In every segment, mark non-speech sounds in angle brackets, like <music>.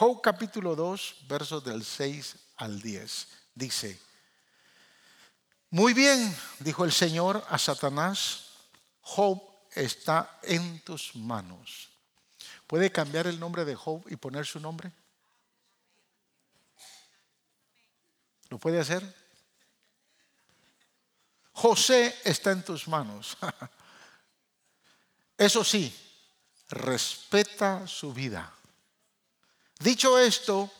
Job capítulo 2, versos del 6 al 10. Dice, muy bien, dijo el Señor a Satanás, Job está en tus manos. ¿Puede cambiar el nombre de Job y poner su nombre? ¿Lo puede hacer? José está en tus manos. <laughs> Eso sí, respeta su vida. Dicho esto,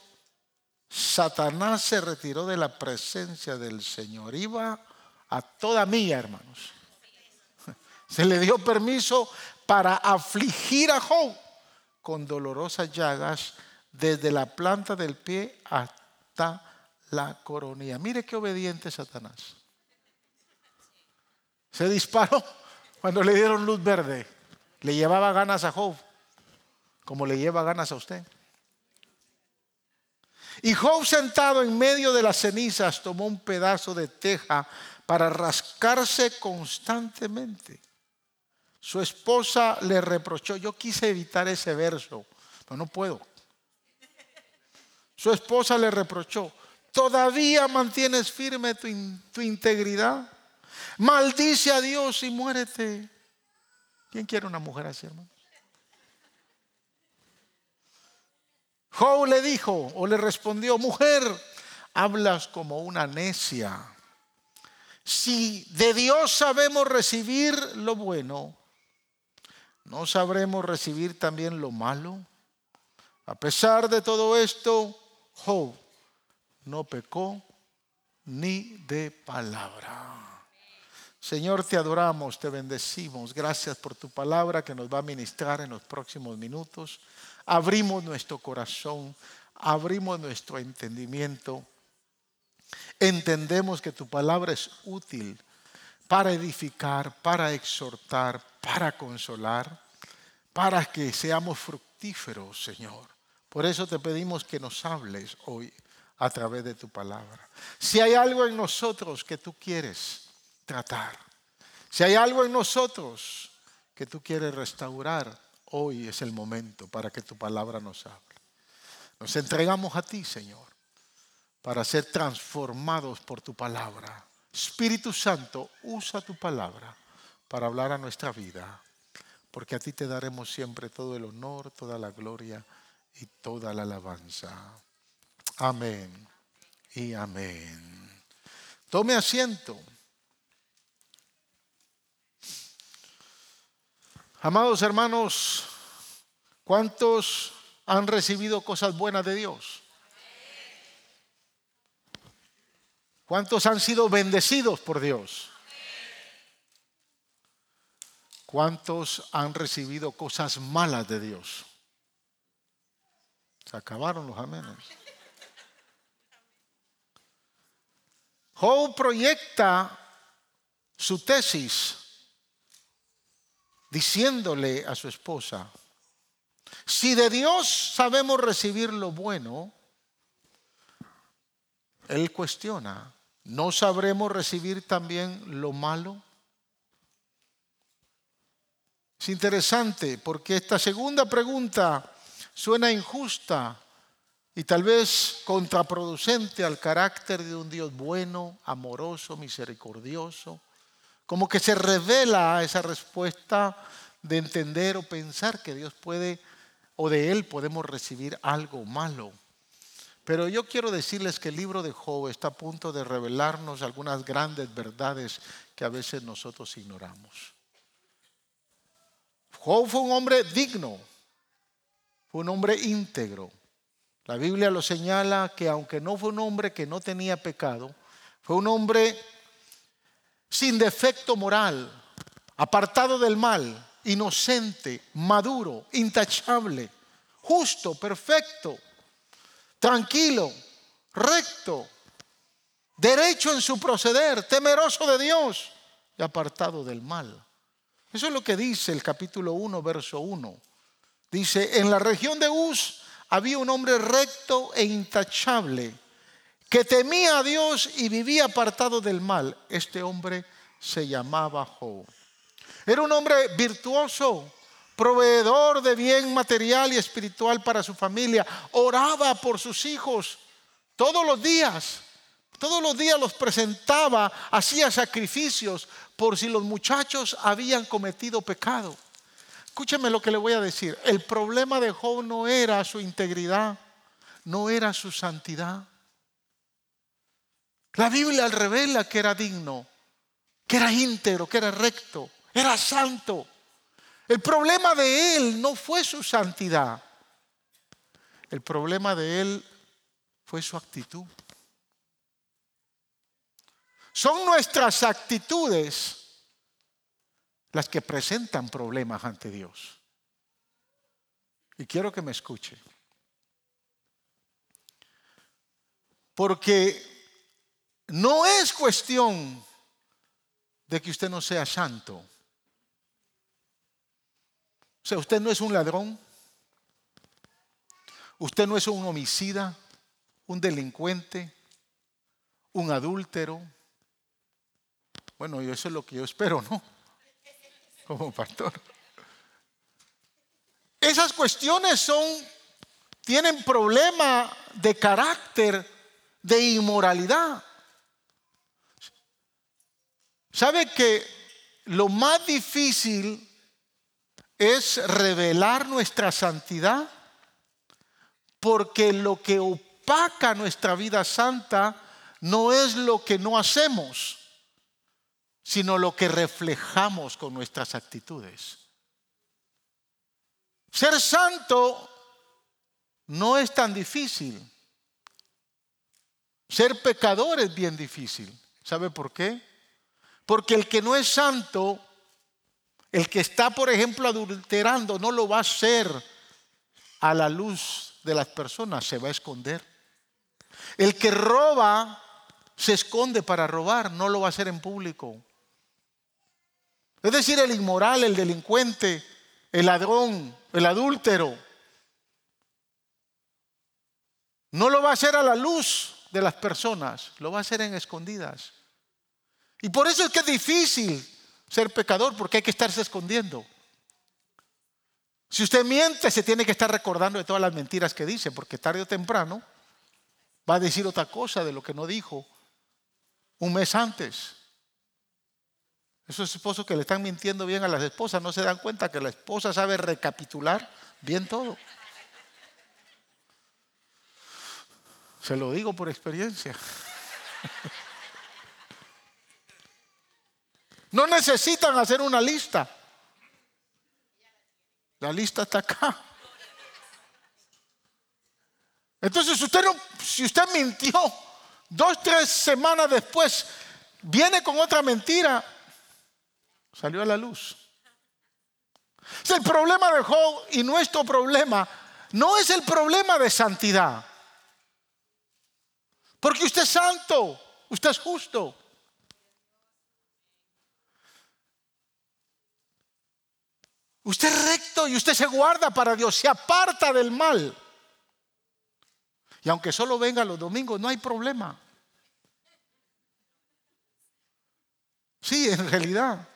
Satanás se retiró de la presencia del Señor. Iba a toda mía, hermanos. <laughs> Se le dio permiso para afligir a Job con dolorosas llagas desde la planta del pie hasta la coronilla. Mire qué obediente Satanás. Se disparó cuando le dieron luz verde. Le llevaba ganas a Job, como le lleva ganas a usted. Y Job sentado en medio de las cenizas tomó un pedazo de teja para rascarse constantemente. Su esposa le reprochó, yo quise evitar ese verso, pero no puedo. Su esposa le reprochó, ¿todavía mantienes firme tu, tu integridad? Maldice a Dios y muérete. ¿Quién quiere una mujer así, hermano? Job le dijo o le respondió, mujer, hablas como una necia. Si de Dios sabemos recibir lo bueno, ¿no sabremos recibir también lo malo? A pesar de todo esto, Job no pecó ni de palabra. Señor, te adoramos, te bendecimos. Gracias por tu palabra que nos va a ministrar en los próximos minutos abrimos nuestro corazón, abrimos nuestro entendimiento. Entendemos que tu palabra es útil para edificar, para exhortar, para consolar, para que seamos fructíferos, Señor. Por eso te pedimos que nos hables hoy a través de tu palabra. Si hay algo en nosotros que tú quieres tratar, si hay algo en nosotros que tú quieres restaurar, Hoy es el momento para que tu palabra nos hable. Nos entregamos a ti, Señor, para ser transformados por tu palabra. Espíritu Santo, usa tu palabra para hablar a nuestra vida, porque a ti te daremos siempre todo el honor, toda la gloria y toda la alabanza. Amén y amén. Tome asiento. Amados hermanos, ¿cuántos han recibido cosas buenas de Dios? ¿Cuántos han sido bendecidos por Dios? ¿Cuántos han recibido cosas malas de Dios? Se acabaron los amenes. Job proyecta su tesis diciéndole a su esposa, si de Dios sabemos recibir lo bueno, él cuestiona, ¿no sabremos recibir también lo malo? Es interesante porque esta segunda pregunta suena injusta y tal vez contraproducente al carácter de un Dios bueno, amoroso, misericordioso como que se revela esa respuesta de entender o pensar que Dios puede o de Él podemos recibir algo malo. Pero yo quiero decirles que el libro de Job está a punto de revelarnos algunas grandes verdades que a veces nosotros ignoramos. Job fue un hombre digno, fue un hombre íntegro. La Biblia lo señala que aunque no fue un hombre que no tenía pecado, fue un hombre sin defecto moral, apartado del mal, inocente, maduro, intachable, justo, perfecto, tranquilo, recto, derecho en su proceder, temeroso de Dios y apartado del mal. Eso es lo que dice el capítulo 1, verso 1. Dice, en la región de Uz había un hombre recto e intachable que temía a Dios y vivía apartado del mal. Este hombre se llamaba Job. Era un hombre virtuoso, proveedor de bien material y espiritual para su familia, oraba por sus hijos todos los días. Todos los días los presentaba, hacía sacrificios por si los muchachos habían cometido pecado. Escúcheme lo que le voy a decir. El problema de Job no era su integridad, no era su santidad. La Biblia revela que era digno, que era íntegro, que era recto, era santo. El problema de él no fue su santidad. El problema de él fue su actitud. Son nuestras actitudes las que presentan problemas ante Dios. Y quiero que me escuche. Porque no es cuestión de que usted no sea santo. O sea, usted no es un ladrón. Usted no es un homicida, un delincuente, un adúltero. Bueno, eso es lo que yo espero, ¿no? Como pastor. Esas cuestiones son, tienen problema de carácter, de inmoralidad. ¿Sabe que lo más difícil es revelar nuestra santidad? Porque lo que opaca nuestra vida santa no es lo que no hacemos, sino lo que reflejamos con nuestras actitudes. Ser santo no es tan difícil. Ser pecador es bien difícil. ¿Sabe por qué? Porque el que no es santo, el que está, por ejemplo, adulterando, no lo va a hacer a la luz de las personas, se va a esconder. El que roba, se esconde para robar, no lo va a hacer en público. Es decir, el inmoral, el delincuente, el ladrón, el adúltero, no lo va a hacer a la luz de las personas, lo va a hacer en escondidas. Y por eso es que es difícil ser pecador, porque hay que estarse escondiendo. Si usted miente, se tiene que estar recordando de todas las mentiras que dice, porque tarde o temprano va a decir otra cosa de lo que no dijo un mes antes. Esos esposos que le están mintiendo bien a las esposas no se dan cuenta que la esposa sabe recapitular bien todo. Se lo digo por experiencia. <laughs> No necesitan hacer una lista. La lista está acá. Entonces, usted no, si usted mintió dos, tres semanas después, viene con otra mentira, salió a la luz. Es el problema de Job y nuestro problema no es el problema de santidad. Porque usted es santo, usted es justo. Usted es recto y usted se guarda para Dios, se aparta del mal. Y aunque solo venga los domingos, no hay problema. Sí, en realidad.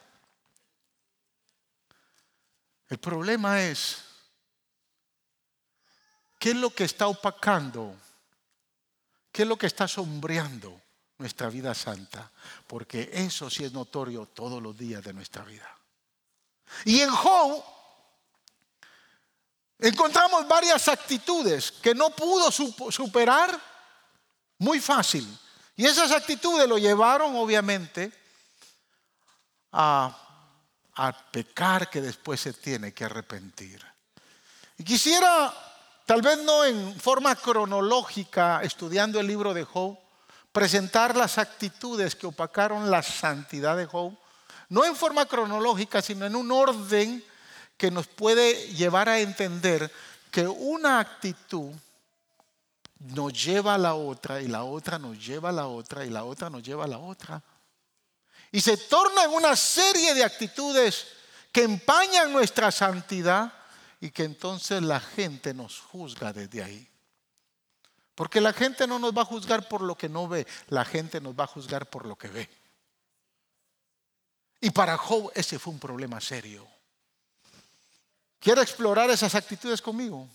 El problema es, ¿qué es lo que está opacando? ¿Qué es lo que está sombreando nuestra vida santa? Porque eso sí es notorio todos los días de nuestra vida. Y en Job encontramos varias actitudes que no pudo superar muy fácil. Y esas actitudes lo llevaron obviamente a, pecar que después se tiene que arrepentir. Y quisiera, tal vez no en forma cronológica, estudiando el libro de Job, presentar las actitudes que opacaron la santidad de Job no en forma cronológica, sino en un orden que nos puede llevar a entender que una actitud nos lleva a la otra y la otra nos lleva a la otra y la otra nos lleva a la otra. Y se torna en una serie de actitudes que empañan nuestra santidad y que entonces la gente nos juzga desde ahí. Porque la gente no nos va a juzgar por lo que no ve, la gente nos va a juzgar por lo que ve. Y para Job ese fue un problema serio. ¿Quiere explorar esas actitudes conmigo?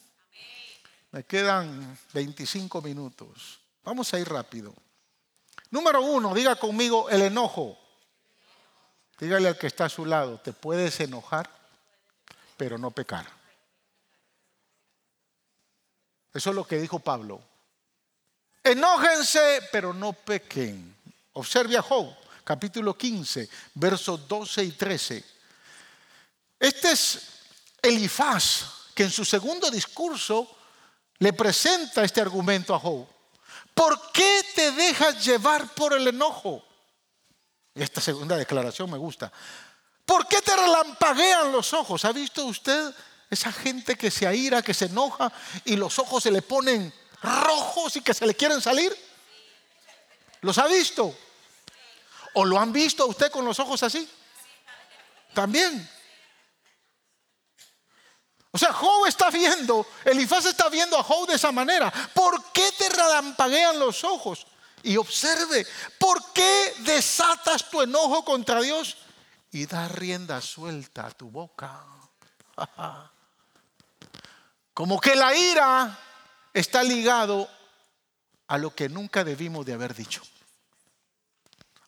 Me quedan 25 minutos. Vamos a ir rápido. Número uno, diga conmigo el enojo. Dígale al que está a su lado, te puedes enojar, pero no pecar. Eso es lo que dijo Pablo. Enójense, pero no pequen. Observe a Job, capítulo 15, versos 12 y 13. Este es Elifaz, que en su segundo discurso le presenta este argumento a Job. ¿Por qué te dejas llevar por el enojo? Esta segunda declaración me gusta. ¿Por qué te relampaguean los ojos? ¿Ha visto usted esa gente que se aira, que se enoja y los ojos se le ponen rojos y que se le quieren salir? ¿Los ha visto? ¿O lo han visto usted con los ojos así? También. O sea, Job está viendo, Elifaz está viendo a Job de esa manera. ¿Por qué te relampaguean los ojos? Y observe, ¿por qué desatas tu enojo contra Dios y das rienda suelta a tu boca? <laughs> Como que la ira está ligado a lo que nunca debimos de haber dicho.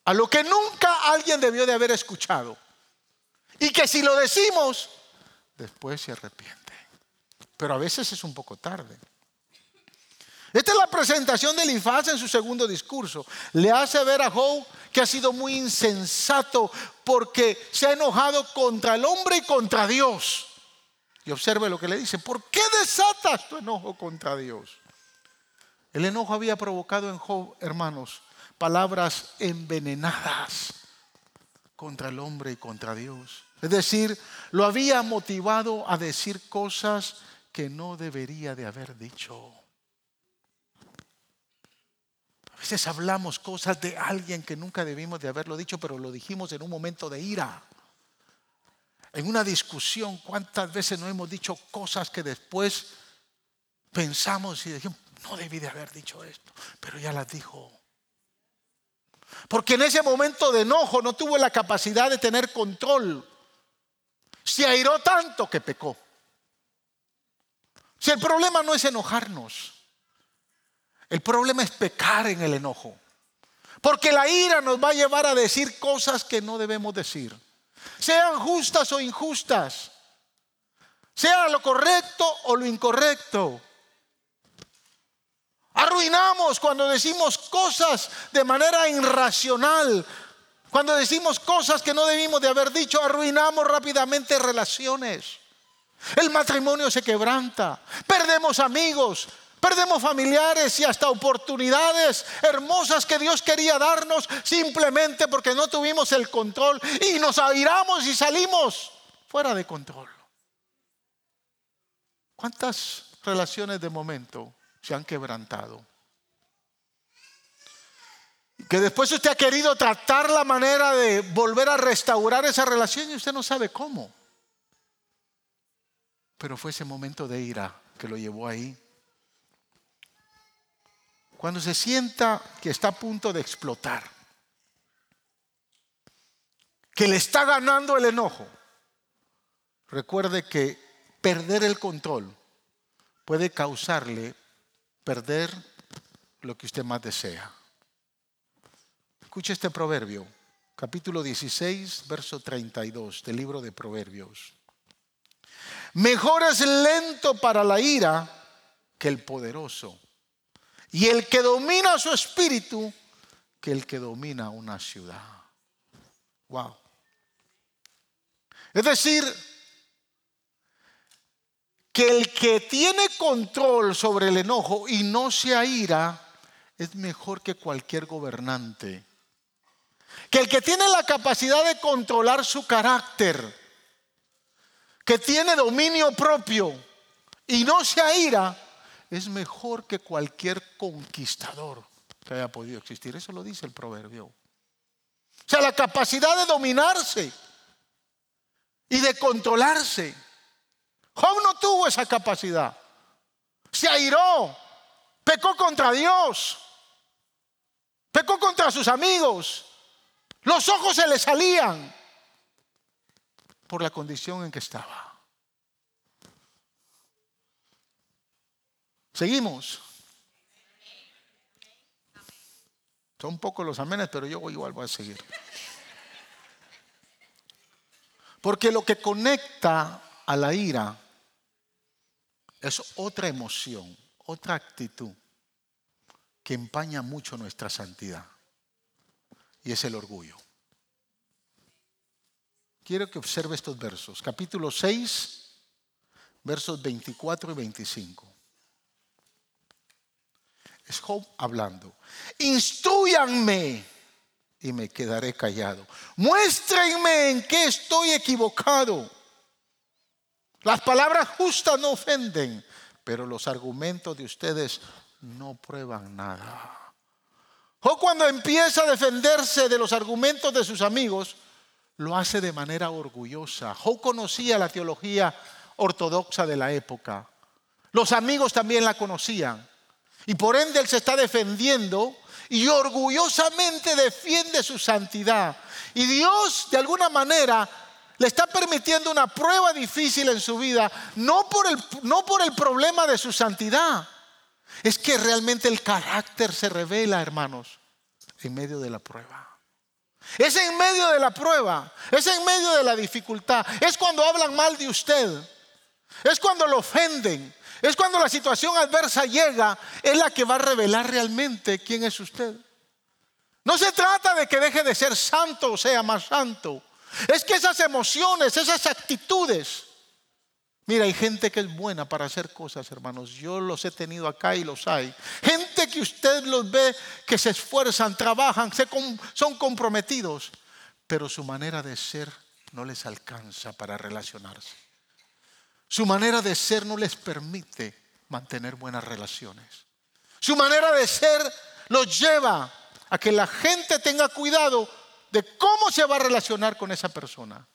A lo que nunca alguien debió de haber escuchado. Y que si lo decimos, después se arrepiente. Pero a veces es un poco tarde. Esta es la presentación de Elifaz en su segundo discurso. Le hace ver a Job que ha sido muy insensato porque se ha enojado contra el hombre y contra Dios. Y observe lo que le dice. ¿Por qué desatas tu enojo contra Dios? El enojo había provocado en Job, hermanos, palabras envenenadas contra el hombre y contra Dios. Es decir, lo había motivado a decir cosas que no debería de haber dicho. A veces hablamos cosas de alguien que nunca debimos de haberlo dicho, pero lo dijimos en un momento de ira. En una discusión, ¿cuántas veces no hemos dicho cosas que después pensamos y dijimos, no debí de haber dicho esto, pero ya las dijo? Porque en ese momento de enojo no tuvo la capacidad de tener control. Se airó tanto que pecó. Si el problema no es enojarnos, el problema es pecar en el enojo. Porque la ira nos va a llevar a decir cosas que no debemos decir. Sean justas o injustas. Sea lo correcto o lo incorrecto. Arruinamos cuando decimos cosas de manera irracional. Cuando decimos cosas que no debimos de haber dicho, arruinamos rápidamente relaciones. El matrimonio se quebranta. Perdemos amigos, perdemos familiares y hasta oportunidades hermosas que Dios quería darnos simplemente porque no tuvimos el control y nos airamos y salimos fuera de control. ¿Cuántas relaciones de momento se han quebrantado? Que después usted ha querido tratar la manera de volver a restaurar esa relación y usted no sabe cómo. Pero fue ese momento de ira que lo llevó ahí. Cuando se sienta que está a punto de explotar, que le está ganando el enojo, recuerde que perder el control puede causarle perder lo que usted más desea. Escuche este proverbio, capítulo 16, verso 32 del libro de Proverbios. Mejor es lento para la ira que el poderoso. Y el que domina su espíritu que el que domina una ciudad. Wow. Es decir, que el que tiene control sobre el enojo y no se aira es mejor que cualquier gobernante que el que tiene la capacidad de controlar su carácter, que tiene dominio propio y no se aira, es mejor que cualquier conquistador que haya podido existir. Eso lo dice el proverbio. O sea, la capacidad de dominarse y de controlarse. Job no tuvo esa capacidad. Se airó, pecó contra Dios, pecó contra sus amigos. Los ojos se le salían por la condición en que estaba. Seguimos. Son pocos los amenes, pero yo igual voy a seguir. Porque lo que conecta a la ira es otra emoción, otra actitud que empaña mucho nuestra santidad. Y es el orgullo. Quiero que observe estos versos. Capítulo 6, versos 24 y 25. Es Job hablando. Instruyanme y me quedaré callado. Muéstrenme en qué estoy equivocado. Las palabras justas no ofenden, pero los argumentos de ustedes no prueban nada. O cuando empieza a defenderse de los argumentos de sus amigos, lo hace de manera orgullosa. Job conocía la teología ortodoxa de la época. Los amigos también la conocían. Y por ende él se está defendiendo y orgullosamente defiende su santidad. Y Dios de alguna manera le está permitiendo una prueba difícil en su vida, no por el, no por el problema de su santidad, es que realmente el carácter se revela, hermanos, en medio de la prueba. Es en medio de la prueba, es en medio de la dificultad, es cuando hablan mal de usted, es cuando lo ofenden, es cuando la situación adversa llega, es la que va a revelar realmente quién es usted. No se trata de que deje de ser santo o sea más santo. Es que esas emociones, esas actitudes, Mira, hay gente que es buena para hacer cosas, hermanos. Yo los he tenido acá y los hay. Gente que usted los ve que se esfuerzan, trabajan, son comprometidos, pero su manera de ser no les alcanza para relacionarse. Su manera de ser no les permite mantener buenas relaciones. Su manera de ser los lleva a que la gente tenga cuidado de cómo se va a relacionar con esa persona.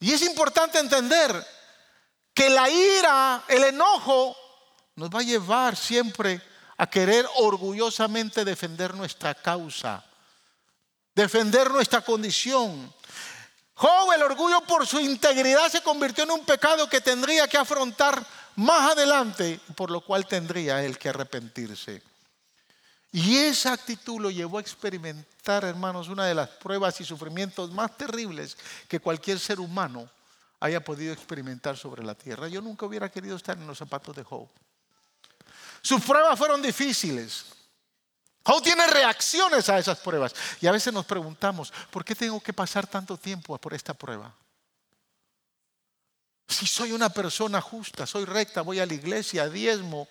Y es importante entender que la ira, el enojo, nos va a llevar siempre a querer orgullosamente defender nuestra causa, defender nuestra condición. Job, el orgullo por su integridad se convirtió en un pecado que tendría que afrontar más adelante, por lo cual tendría él que arrepentirse. Y esa actitud lo llevó a experimentar, hermanos, una de las pruebas y sufrimientos más terribles que cualquier ser humano haya podido experimentar sobre la tierra. Yo nunca hubiera querido estar en los zapatos de Job. Sus pruebas fueron difíciles. Job tiene reacciones a esas pruebas. Y a veces nos preguntamos, ¿por qué tengo que pasar tanto tiempo por esta prueba? Si soy una persona justa, soy recta, voy a la iglesia, diezmo,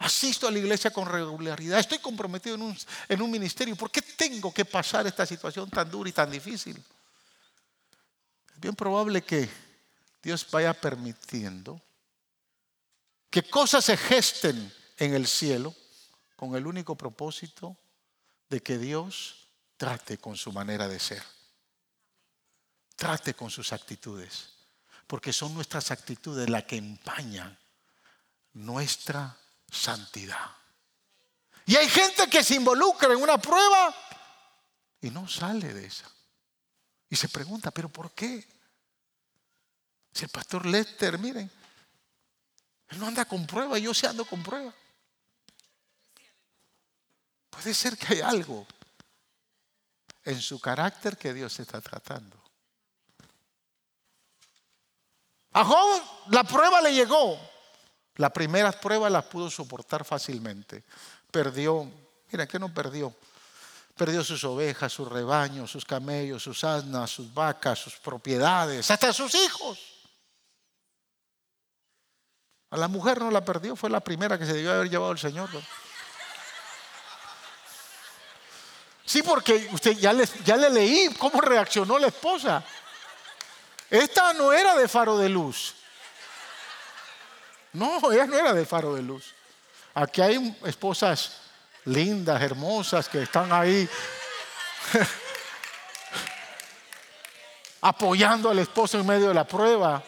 Asisto a la iglesia con regularidad. Estoy comprometido en un, en un, ministerio. ¿Por qué tengo que pasar esta situación tan dura y tan difícil? Es bien probable que Dios vaya permitiendo que cosas se gesten en el cielo con el único propósito de que Dios trate con su manera de ser. Trate con sus actitudes. Porque son nuestras actitudes las que empañan nuestra santidad. Y hay gente que se involucra en una prueba y no sale de esa. Y se pregunta, ¿pero por qué? Si el pastor Lester, miren, él no anda con prueba, yo sí ando con prueba. Puede ser que hay algo en su carácter que Dios está tratando. A Job la prueba le llegó, las primeras pruebas las pudo soportar fácilmente. Perdió, mira, ¿qué no perdió? Perdió sus ovejas, sus rebaños, sus camellos, sus asnas, sus vacas, sus propiedades, hasta sus hijos. A la mujer no la perdió, fue la primera que se debió haber llevado el Señor. Sí, porque usted ya ya le leí cómo reaccionó la esposa. Esta no era de faro de luz. No, ella no era de faro de luz. Aquí hay esposas lindas, hermosas, que están ahí <laughs> apoyando al esposo en medio de la prueba.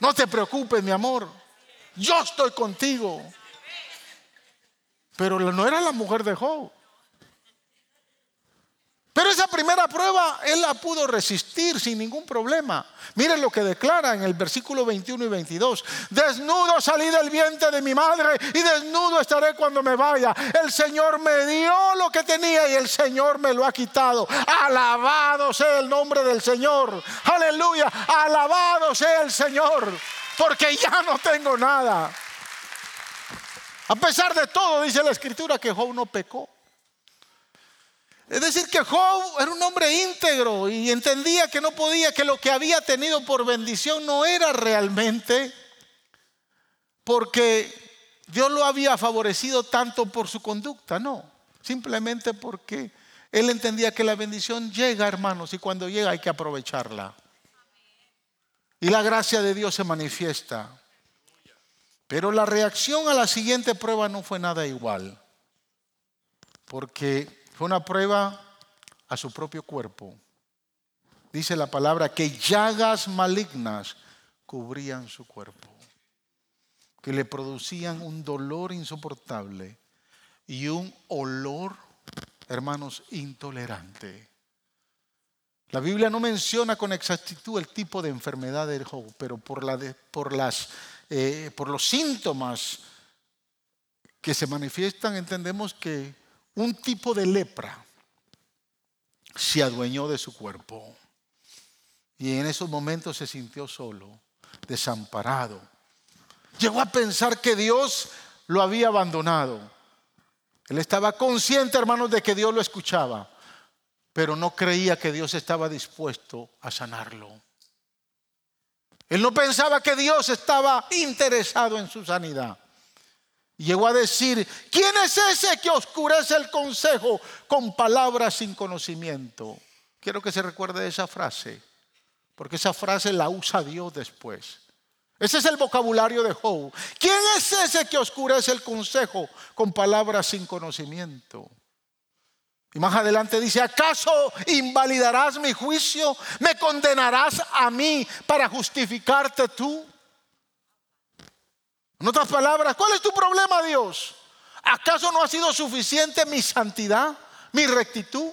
No te preocupes, mi amor. Yo estoy contigo. Pero no era la mujer de Job. Pero esa primera prueba él la pudo resistir sin ningún problema. Miren lo que declara en el versículo 21 y 22. Desnudo salí del vientre de mi madre y desnudo estaré cuando me vaya. El Señor me dio lo que tenía y el Señor me lo ha quitado. Alabado sea el nombre del Señor. Aleluya. Alabado sea el Señor. Porque ya no tengo nada. A pesar de todo, dice la escritura que Job no pecó. Es decir, que Job era un hombre íntegro y entendía que no podía, que lo que había tenido por bendición no era realmente porque Dios lo había favorecido tanto por su conducta, no, simplemente porque él entendía que la bendición llega, hermanos, y cuando llega hay que aprovecharla. Y la gracia de Dios se manifiesta. Pero la reacción a la siguiente prueba no fue nada igual, porque fue una prueba a su propio cuerpo. Dice la palabra que llagas malignas cubrían su cuerpo, que le producían un dolor insoportable y un olor, hermanos, intolerante. La Biblia no menciona con exactitud el tipo de enfermedad del Job, pero por, las, eh, por los síntomas que se manifiestan entendemos que un tipo de lepra se adueñó de su cuerpo. Y en esos momentos se sintió solo, desamparado. Llegó a pensar que Dios lo había abandonado. Él estaba consciente, hermanos, de que Dios lo escuchaba, pero no creía que Dios estaba dispuesto a sanarlo. Él no pensaba que Dios estaba interesado en su sanidad. Llegó a decir, ¿quién es ese que oscurece el consejo con palabras sin conocimiento? Quiero que se recuerde esa frase, porque esa frase la usa Dios después. Ese es el vocabulario de Job. ¿Quién es ese que oscurece el consejo con palabras sin conocimiento? Y más adelante dice, ¿acaso invalidarás mi juicio? ¿Me condenarás a mí para justificarte tú? En otras palabras, ¿cuál es tu problema, Dios? ¿Acaso no ha sido suficiente mi santidad, mi rectitud?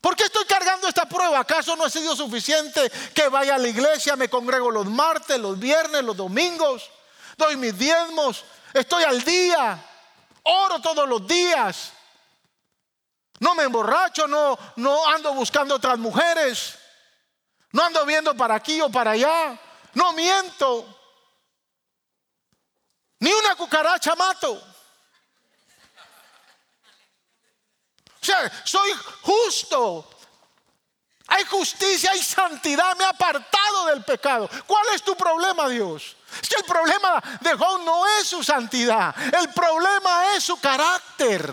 ¿Por qué estoy cargando esta prueba? ¿Acaso no ha sido suficiente que vaya a la iglesia, me congrego los martes, los viernes, los domingos, doy mis diezmos, estoy al día, oro todos los días, no me emborracho, no, no ando buscando otras mujeres, no ando viendo para aquí o para allá, no miento, ni una cucaracha mato. O sea, soy justo. Hay justicia, hay santidad, me ha apartado del pecado. ¿Cuál es tu problema, Dios? Es que el problema de Job no es su santidad, el problema es su carácter.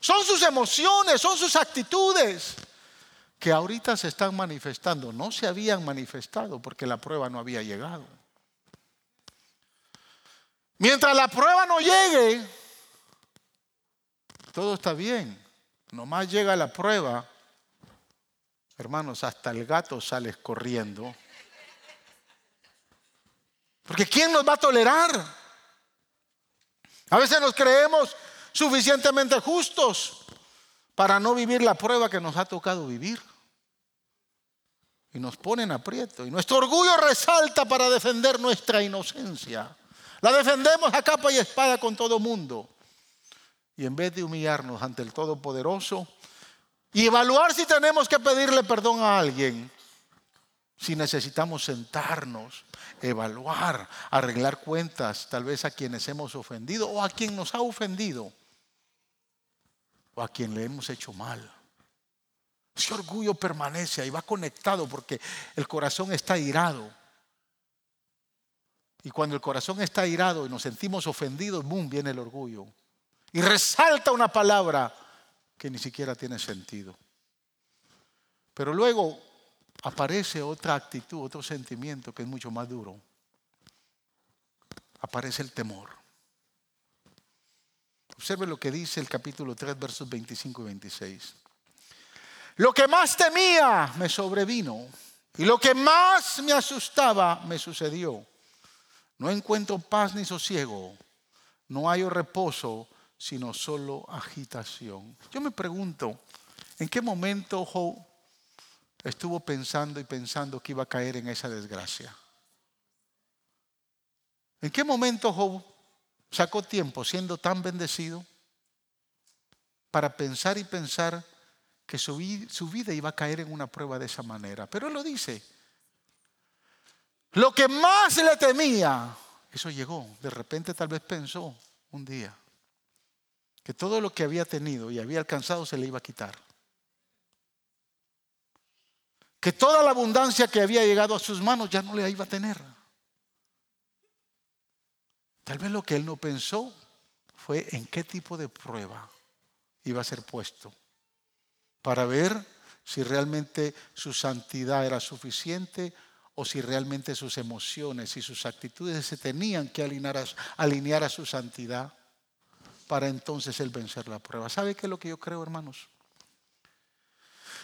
Son sus emociones, son sus actitudes que ahorita se están manifestando. No se habían manifestado porque la prueba no había llegado. Mientras la prueba no llegue, todo está bien. Nomás llega la prueba, hermanos, hasta el gato sale corriendo. Porque ¿quién nos va a tolerar? A veces nos creemos suficientemente justos para no vivir la prueba que nos ha tocado vivir. Y nos ponen aprieto. Y nuestro orgullo resalta para defender nuestra inocencia. La defendemos a capa y espada con todo mundo. Y en vez de humillarnos ante el Todopoderoso y evaluar si tenemos que pedirle perdón a alguien, si necesitamos sentarnos, evaluar, arreglar cuentas, tal vez a quienes hemos ofendido o a quien nos ha ofendido o a quien le hemos hecho mal. Ese orgullo permanece y va conectado porque el corazón está irado. Y cuando el corazón está irado y nos sentimos ofendidos, boom, viene el orgullo. Y resalta una palabra que ni siquiera tiene sentido. Pero luego aparece otra actitud, otro sentimiento que es mucho más duro. Aparece el temor. Observe lo que dice el capítulo 3, versos 25 y 26. Lo que más temía me sobrevino y lo que más me asustaba me sucedió. No encuentro paz ni sosiego, no hay reposo, sino solo agitación. Yo me pregunto, ¿en qué momento Job estuvo pensando y pensando que iba a caer en esa desgracia? ¿En qué momento Job sacó tiempo siendo tan bendecido para pensar y pensar que su, vida iba a caer en una prueba de esa manera? Pero él lo dice. Lo que más le temía, eso llegó. De repente tal vez pensó un día que todo lo que había tenido y había alcanzado se le iba a quitar. Que toda la abundancia que había llegado a sus manos ya no le iba a tener. Tal vez lo que él no pensó fue en qué tipo de prueba iba a ser puesto para ver si realmente su santidad era suficiente o si realmente sus emociones y sus actitudes se tenían que alinear a, su santidad para entonces él vencer la prueba. ¿Sabe qué es lo que yo creo, hermanos?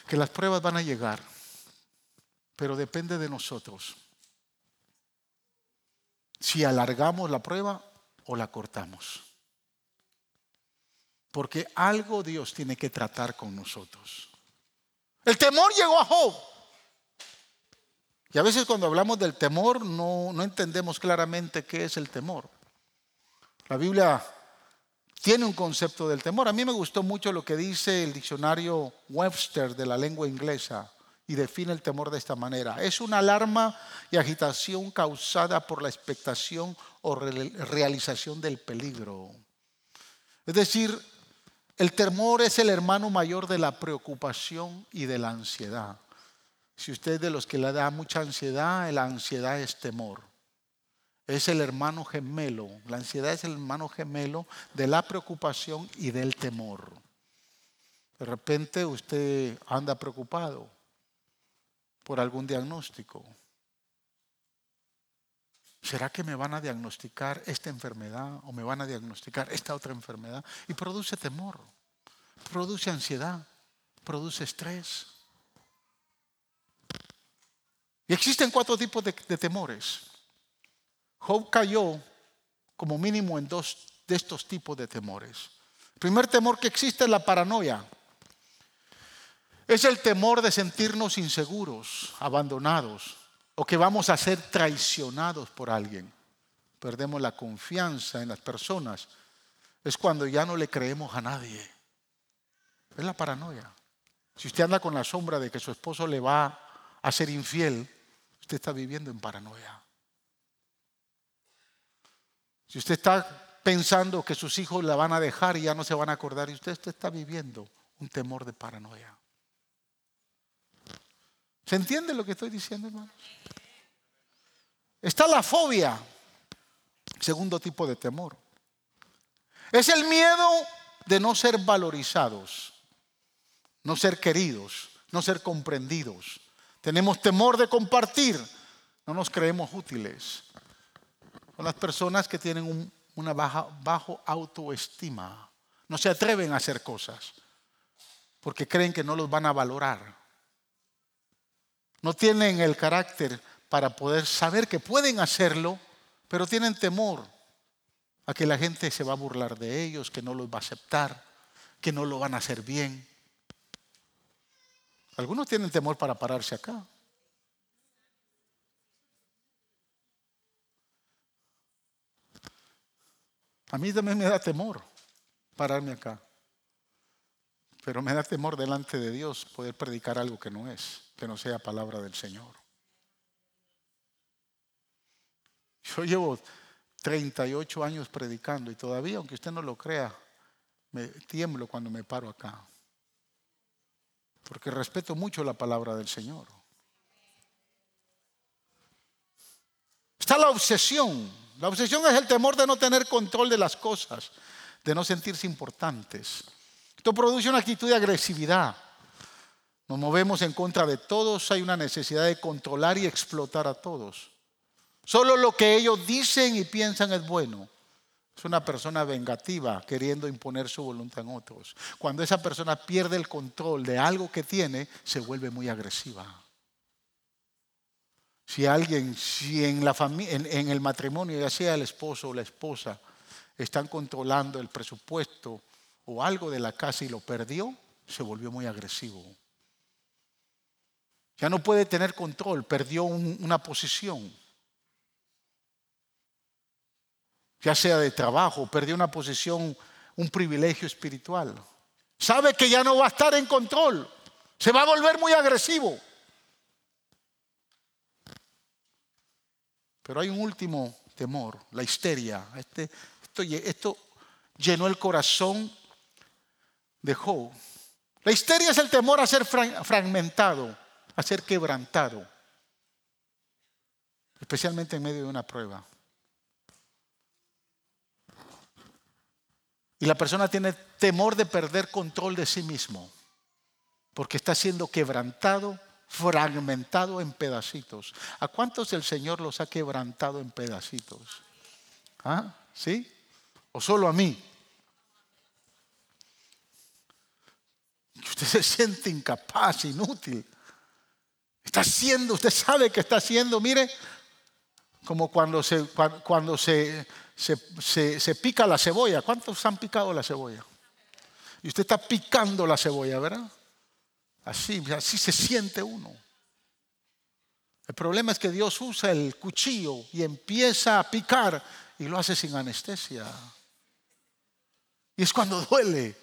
Que las pruebas van a llegar, pero depende de nosotros si alargamos la prueba o la cortamos. Porque algo Dios tiene que tratar con nosotros. El temor llegó a Job. Y a veces cuando hablamos del temor no, no entendemos claramente qué es el temor. La Biblia tiene un concepto del temor. A mí me gustó mucho lo que dice el diccionario Webster de la lengua inglesa y define el temor de esta manera. Es una alarma y agitación causada por la expectación o realización del peligro. Es decir, el temor es el hermano mayor de la preocupación y de la ansiedad. Si usted es de los que le da mucha ansiedad, la ansiedad es temor. Es el hermano gemelo. La ansiedad es el hermano gemelo de la preocupación y del temor. De repente usted anda preocupado por algún diagnóstico. ¿Será que me van a diagnosticar esta enfermedad o me van a diagnosticar esta otra enfermedad? Y produce temor, produce ansiedad, produce estrés. Y existen cuatro tipos de, temores. Job cayó como mínimo en dos de estos tipos de temores. El primer temor que existe es la paranoia. Es el temor de sentirnos inseguros, abandonados, o que vamos a ser traicionados por alguien. Perdemos la confianza en las personas. Es cuando ya no le creemos a nadie. Es la paranoia. Si usted anda con la sombra de que su esposo le va a ser infiel, usted está viviendo en paranoia. Si usted está pensando que sus hijos la van a dejar y ya no se van a acordar, y usted, está viviendo un temor de paranoia. ¿Se entiende lo que estoy diciendo, hermanos? Está la fobia, segundo tipo de temor. Es el miedo de no ser valorizados, no ser queridos, no ser comprendidos. Tenemos temor de compartir, no nos creemos útiles. Son las personas que tienen una baja autoestima, no se atreven a hacer cosas porque creen que no los van a valorar. No tienen el carácter para poder saber que pueden hacerlo, pero tienen temor a que la gente se va a burlar de ellos, que no los va a aceptar, que no lo van a hacer bien. Algunos tienen temor para pararse acá. A mí también me da temor pararme acá. Pero me da temor delante de Dios poder predicar algo que no es, que no sea palabra del Señor. Yo llevo 38 años predicando y todavía, aunque usted no lo crea, me tiemblo cuando me paro acá. Porque respeto mucho la palabra del Señor. Está la obsesión. La obsesión es el temor de no tener control de las cosas, de no sentirse importantes. Esto produce una actitud de agresividad. Nos movemos en contra de todos, hay una necesidad de controlar y explotar a todos. Solo lo que ellos dicen y piensan es bueno. Es una persona vengativa queriendo imponer su voluntad en otros. Cuando esa persona pierde el control de algo que tiene, se vuelve muy agresiva. Si alguien, si en, la en el matrimonio, ya sea el esposo o la esposa, están controlando el presupuesto o algo de la casa y lo perdió, se volvió muy agresivo. Ya no puede tener control, perdió una posición. Ya sea de trabajo, perdió una posición, un privilegio espiritual. Sabe que ya no va a estar en control. Se va a volver muy agresivo. Pero hay un último temor, la histeria. Este, esto, esto llenó el corazón de Job. La histeria es el temor a ser fragmentado, a ser quebrantado, especialmente en medio de una prueba. Y la persona tiene temor de perder control de sí mismo, porque está siendo quebrantado, fragmentado en pedacitos. ¿A cuántos el Señor los ha quebrantado en pedacitos? ¿Ah? ¿Sí? ¿O solo a mí? Usted se siente incapaz, inútil. Está haciendo, usted sabe que está haciendo, mire, como cuando se, cuando se, se, pica la cebolla. ¿Cuántos han picado la cebolla? Y usted está picando la cebolla, ¿verdad? Así, así se siente uno. El problema es que Dios usa el cuchillo y empieza a picar y lo hace sin anestesia. Y es cuando duele.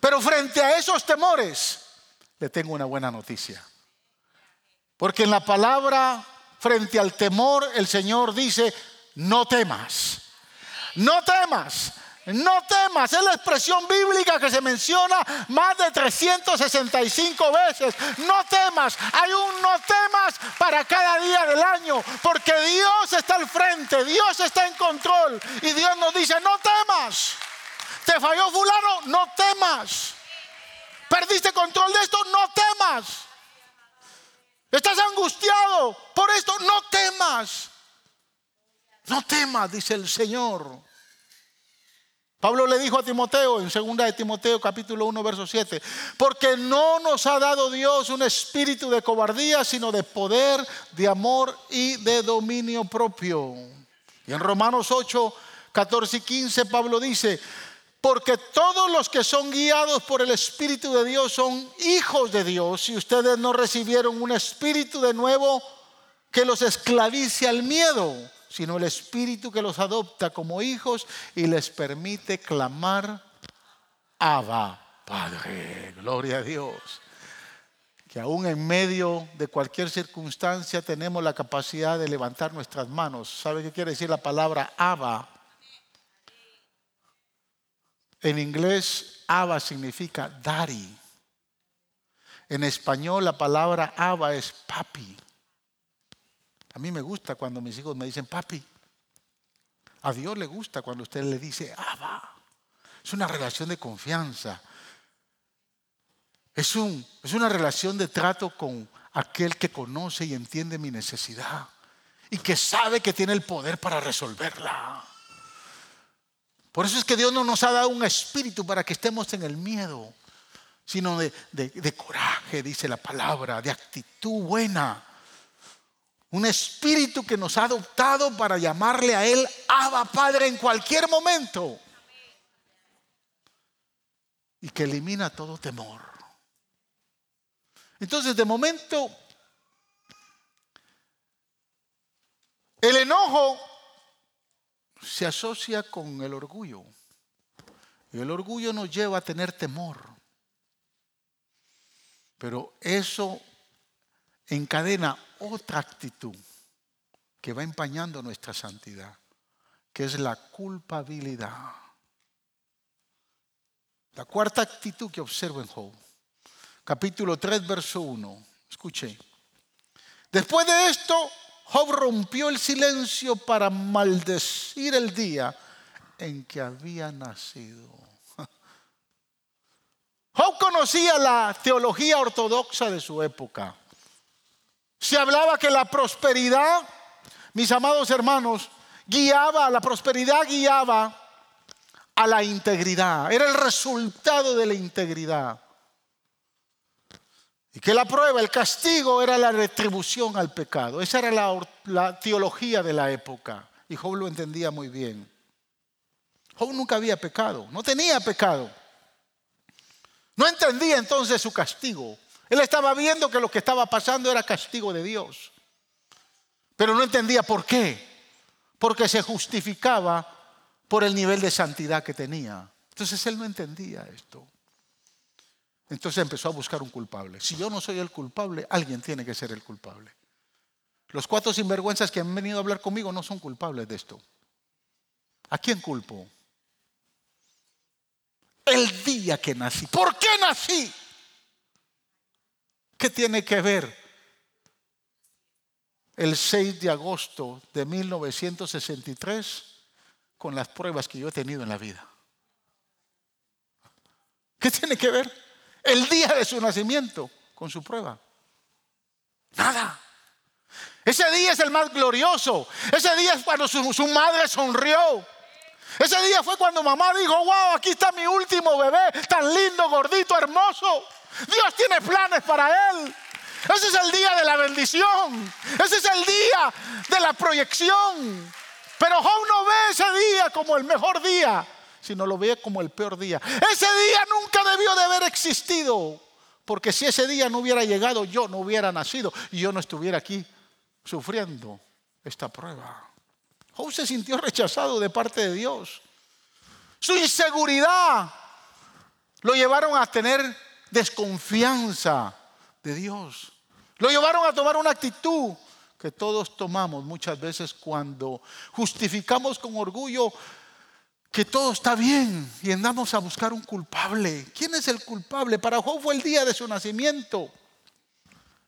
Pero frente a esos temores, le tengo una buena noticia. Porque en la palabra, frente al temor, el Señor dice, no temas. No temas. No temas, es la expresión bíblica que se menciona más de 365 veces. No temas, hay un no temas para cada día del año, porque Dios está al frente, Dios está en control y Dios nos dice, no temas. ¿Te falló fulano? No temas. ¿Perdiste control de esto? No temas. ¿Estás angustiado por esto? No temas. No temas, dice el Señor. Pablo le dijo a Timoteo en 2 de Timoteo capítulo 1 verso 7, porque no nos ha dado Dios un espíritu de cobardía, sino de poder, de amor y de dominio propio. Y en Romanos 8, 14 y 15 Pablo dice, porque todos los que son guiados por el Espíritu de Dios son hijos de Dios y ustedes no recibieron un espíritu de nuevo que los esclavice al miedo sino el Espíritu que los adopta como hijos y les permite clamar, Abba, Padre, gloria a Dios. Que aún en medio de cualquier circunstancia tenemos la capacidad de levantar nuestras manos. ¿Sabe qué quiere decir la palabra Abba? En inglés, Abba significa daddy. En español, la palabra Abba es papi. A mí me gusta cuando mis hijos me dicen, papi. A Dios le gusta cuando usted le dice, Abba. Es una relación de confianza. Es, un, es una relación de trato con aquel que conoce y entiende mi necesidad y que sabe que tiene el poder para resolverla. Por eso es que Dios no nos ha dado un espíritu para que estemos en el miedo, sino de, de coraje, dice la palabra, de actitud buena un espíritu que nos ha adoptado para llamarle a Él Abba Padre en cualquier momento. Y que elimina todo temor. Entonces, de momento, el enojo se asocia con el orgullo. Y el orgullo nos lleva a tener temor. Pero eso encadena otra actitud que va empañando nuestra santidad, que es la culpabilidad. La cuarta actitud que observo en Job, capítulo 3, verso 1. Escuche. Después de esto, Job rompió el silencio para maldecir el día en que había nacido. <laughs> Job conocía la teología ortodoxa de su época. Se hablaba que la prosperidad, mis amados hermanos, guiaba, la prosperidad guiaba a la integridad. Era el resultado de la integridad. Y que la prueba, el castigo era la retribución al pecado. Esa era la, teología de la época. Y Job lo entendía muy bien. Job nunca había pecado, no tenía pecado. No entendía entonces su castigo. Él estaba viendo que lo que estaba pasando era castigo de Dios. Pero no entendía por qué. Porque se justificaba por el nivel de santidad que tenía. Entonces él no entendía esto. Entonces empezó a buscar un culpable. Si yo no soy el culpable, alguien tiene que ser el culpable. Los cuatro sinvergüenzas que han venido a hablar conmigo no son culpables de esto. ¿A quién culpo? El día que nací. ¿Por qué nací? ¿Qué tiene que ver el 6 de agosto de 1963 con las pruebas que yo he tenido en la vida? ¿Qué tiene que ver el día de su nacimiento con su prueba? Nada. Ese día es el más glorioso. Ese día es cuando su, madre sonrió. Ese día fue cuando mamá dijo, wow, aquí está mi último bebé, tan lindo, gordito, hermoso. Dios tiene planes para él. Ese es el día de la bendición. Ese es el día de la proyección. Pero Job no ve ese día como el mejor día, sino lo ve como el peor día. Ese día nunca debió de haber existido. Porque si ese día no hubiera llegado, yo no hubiera nacido y yo no estuviera aquí sufriendo esta prueba. Job se sintió rechazado de parte de Dios. Su inseguridad lo llevaron a tener desconfianza de Dios. Lo llevaron a tomar una actitud que todos tomamos muchas veces cuando justificamos con orgullo que todo está bien y andamos a buscar un culpable. ¿Quién es el culpable? Para Job fue el día de su nacimiento.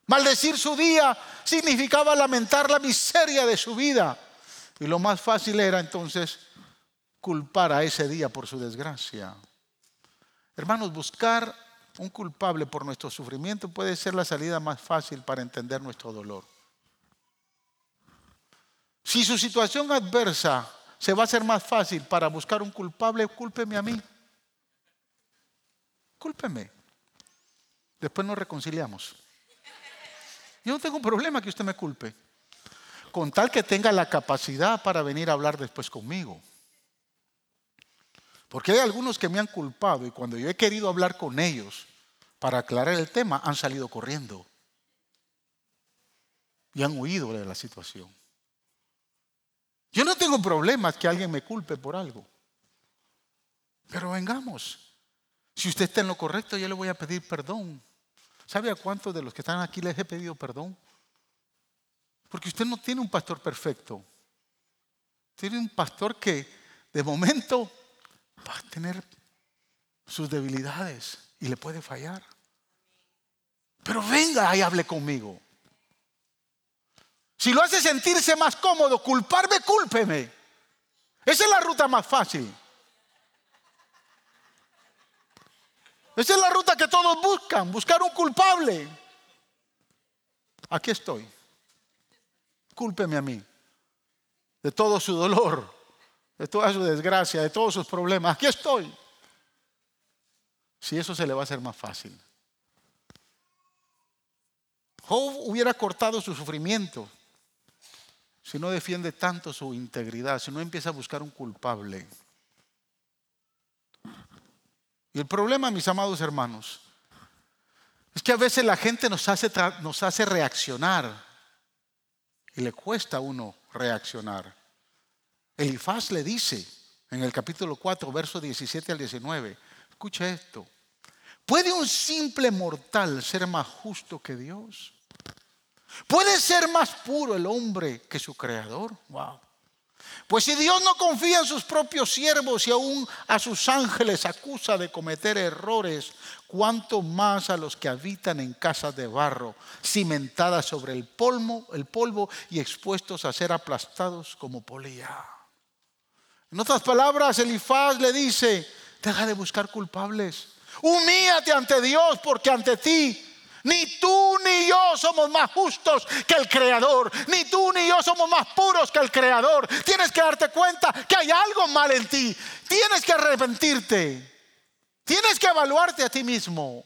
Maldecir su día significaba lamentar la miseria de su vida. Y lo más fácil era entonces culpar a ese día por su desgracia. Hermanos, buscar un culpable por nuestro sufrimiento puede ser la salida más fácil para entender nuestro dolor. Si su situación adversa se va a hacer más fácil para buscar un culpable, cúlpeme a mí. Cúlpeme. Después nos reconciliamos. Yo no tengo problema que usted me culpe, con tal que tenga la capacidad para venir a hablar después conmigo. Porque hay algunos que me han culpado y cuando yo he querido hablar con ellos para aclarar el tema, han salido corriendo y han huido de la situación. Yo no tengo problemas que alguien me culpe por algo. Pero vengamos. Si usted está en lo correcto, yo le voy a pedir perdón. ¿Sabe a cuántos de los que están aquí les he pedido perdón? Porque usted no tiene un pastor perfecto. Tiene un pastor que de momento va a tener sus debilidades y le puede fallar. Pero venga y hable conmigo. Si lo hace sentirse más cómodo, culparme, cúlpeme. Esa es la ruta más fácil. Esa es la ruta que todos buscan, buscar un culpable. Aquí estoy. Cúlpeme a mí de todo su dolor de toda su desgracia, de todos sus problemas. Aquí estoy. Si eso se le va a hacer más fácil. Job hubiera cortado su sufrimiento si no defiende tanto su integridad, si no empieza a buscar un culpable. Y el problema, mis amados hermanos, es que a veces la gente nos hace, nos hace reaccionar y le cuesta a uno reaccionar. Elifaz le dice en el capítulo 4, verso 17 al 19, escucha esto, ¿puede un simple mortal ser más justo que Dios? ¿Puede ser más puro el hombre que su creador? Wow. Pues si Dios no confía en sus propios siervos y aún a sus ángeles acusa de cometer errores, cuánto más a los que habitan en casas de barro, cimentadas sobre el polvo, el polvo y expuestos a ser aplastados como polilla. En otras palabras, Elifaz le dice, deja de buscar culpables. Humíate ante Dios porque ante ti ni tú ni yo somos más justos que el Creador. Ni tú ni yo somos más puros que el Creador. Tienes que darte cuenta que hay algo mal en ti. Tienes que arrepentirte. Tienes que evaluarte a ti mismo.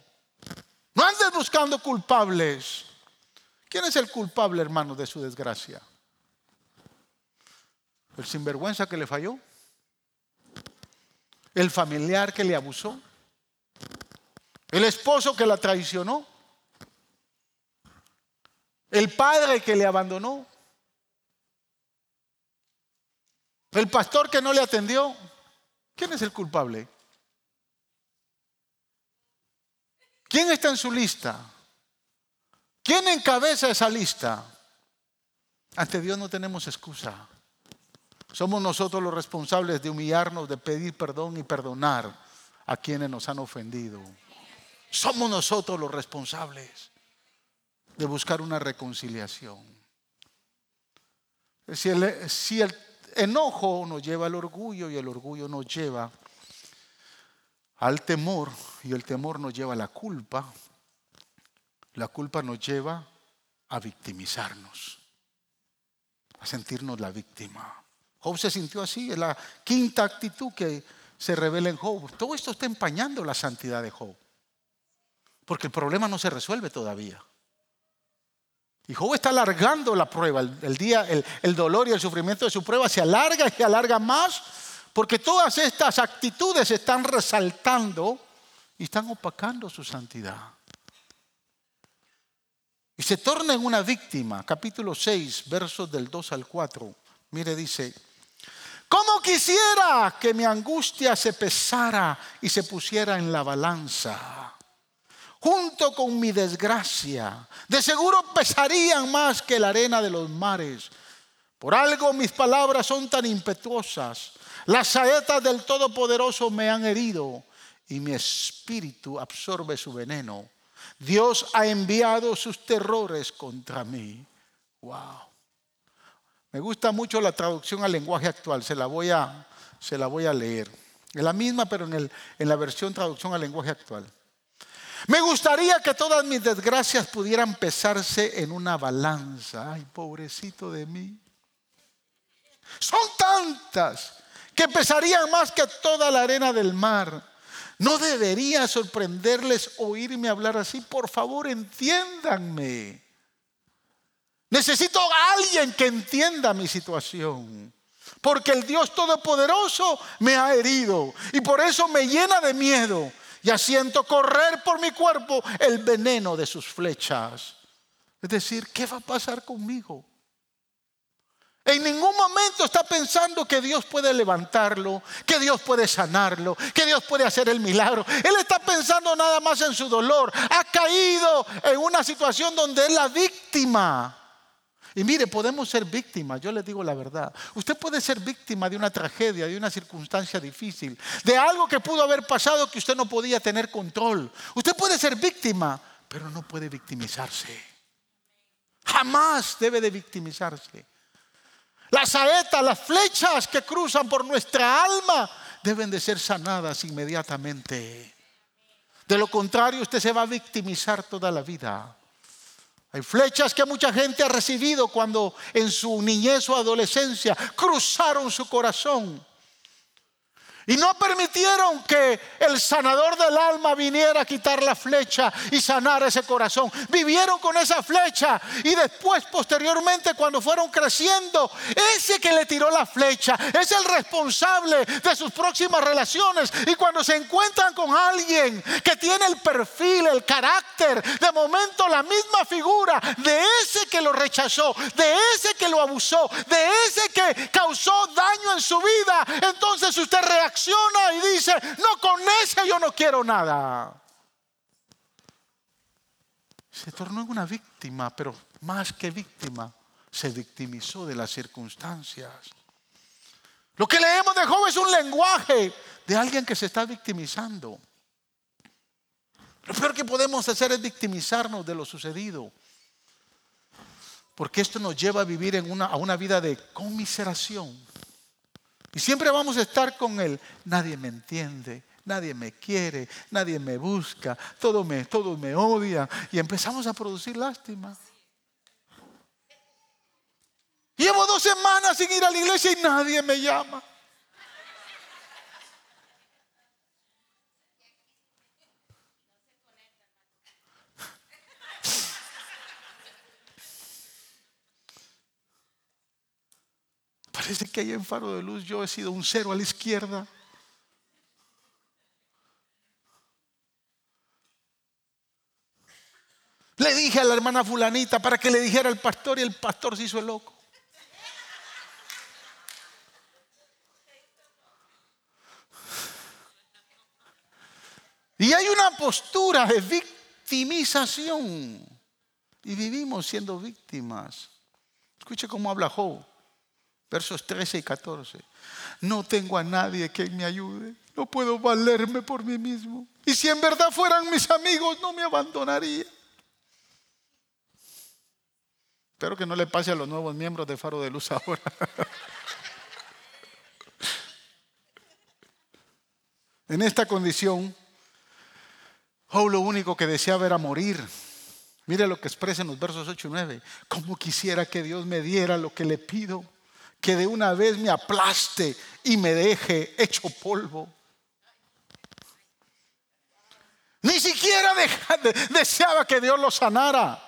No andes buscando culpables. ¿Quién es el culpable, hermano, de su desgracia? ¿El sinvergüenza que le falló? ¿El familiar que le abusó? ¿El esposo que la traicionó? ¿El padre que le abandonó? ¿El pastor que no le atendió? ¿Quién es el culpable? ¿Quién está en su lista? ¿Quién encabeza esa lista? Ante Dios no tenemos excusa. Somos nosotros los responsables de humillarnos, de pedir perdón y perdonar a quienes nos han ofendido. Somos nosotros los responsables de buscar una reconciliación. Si el, si el enojo nos lleva al orgullo y el orgullo nos lleva al temor y el temor nos lleva a la culpa, la culpa nos lleva a victimizarnos, a sentirnos la víctima. Job se sintió así, es la quinta actitud que se revela en Job. Todo esto está empañando la santidad de Job, porque el problema no se resuelve todavía. Y Job está alargando la prueba. El, día, el, dolor y el sufrimiento de su prueba se alarga y se alarga más porque todas estas actitudes están resaltando y están opacando su santidad. Y se torna en una víctima. Capítulo 6, versos del 2 al 4. Mire, dice, ¿cómo quisiera que mi angustia se pesara y se pusiera en la balanza? Junto con mi desgracia. De seguro pesarían más que la arena de los mares. Por algo mis palabras son tan impetuosas. Las saetas del Todopoderoso me han herido y mi espíritu absorbe su veneno. Dios ha enviado sus terrores contra mí. Wow. Me gusta mucho la traducción al lenguaje actual. Se la voy a, se la voy a leer. Es la misma, pero en, el, en la versión traducción al lenguaje actual. Me gustaría que todas mis desgracias pudieran pesarse en una balanza. Ay, pobrecito de mí. Son tantas que pesarían más que toda la arena del mar. No debería sorprenderles oírme hablar así. Por favor, entiéndanme. Necesito a alguien que entienda mi situación. Porque el Dios Todopoderoso me ha herido y por eso me llena de miedo ya siento correr por mi cuerpo el veneno de sus flechas. Es decir, ¿qué va a pasar conmigo? En ningún momento está pensando que Dios puede levantarlo, que Dios puede sanarlo, que Dios puede hacer el milagro. Él está pensando nada más en su dolor. Ha caído en una situación donde es la víctima. Y mire, podemos ser víctimas, yo les digo la verdad. Usted puede ser víctima de una tragedia, de una circunstancia difícil, de algo que pudo haber pasado que usted no podía tener control. Usted puede ser víctima, pero no puede victimizarse. Jamás debe de victimizarse. Las saetas, las flechas que cruzan por nuestra alma deben de ser sanadas inmediatamente. De lo contrario, usted se va a victimizar toda la vida. Hay flechas que mucha gente ha recibido cuando en su niñez o adolescencia cruzaron su corazón. Y no permitieron que el sanador del alma viniera a quitar la flecha y sanar ese corazón. Vivieron con esa flecha y después, posteriormente, cuando fueron creciendo, ese que le tiró la flecha es el responsable de sus próximas relaciones. Y cuando se encuentran con alguien que tiene el perfil, el carácter, de momento la misma figura de ese que lo rechazó, de ese que lo abusó, de ese que causó daño en su vida, entonces usted reacciona y dice, no, con ese yo no quiero nada. Se tornó en una víctima, pero más que víctima, se victimizó de las circunstancias. Lo que leemos de Job es un lenguaje de alguien que se está victimizando. Lo peor que podemos hacer es victimizarnos de lo sucedido. Porque esto nos lleva a vivir en una, a una vida de conmiseración. Y siempre vamos a estar con Él. Nadie me entiende, nadie me quiere, nadie me busca, todo me, todo me odia. Y empezamos a producir lástima. Llevo dos semanas sin ir a la iglesia y nadie me llama. Parece que ahí en Faro de Luz yo he sido un cero a la izquierda. Le dije a la hermana fulanita para que le dijera al pastor y el pastor se hizo loco. Y hay una postura de victimización. Y vivimos siendo víctimas. Escuche cómo habla Job. Versos 13 y 14. No tengo a nadie que me ayude. No puedo valerme por mí mismo. Y si en verdad fueran mis amigos, no me abandonaría. Espero que no le pase a los nuevos miembros de Faro de Luz ahora. <laughs> en esta condición, Job lo único que deseaba era morir. Mire lo que expresa en los versos 8 y 9. Como quisiera que Dios me diera lo que le pido, que de una vez me aplaste y me deje hecho polvo. Ni siquiera deseaba que Dios lo sanara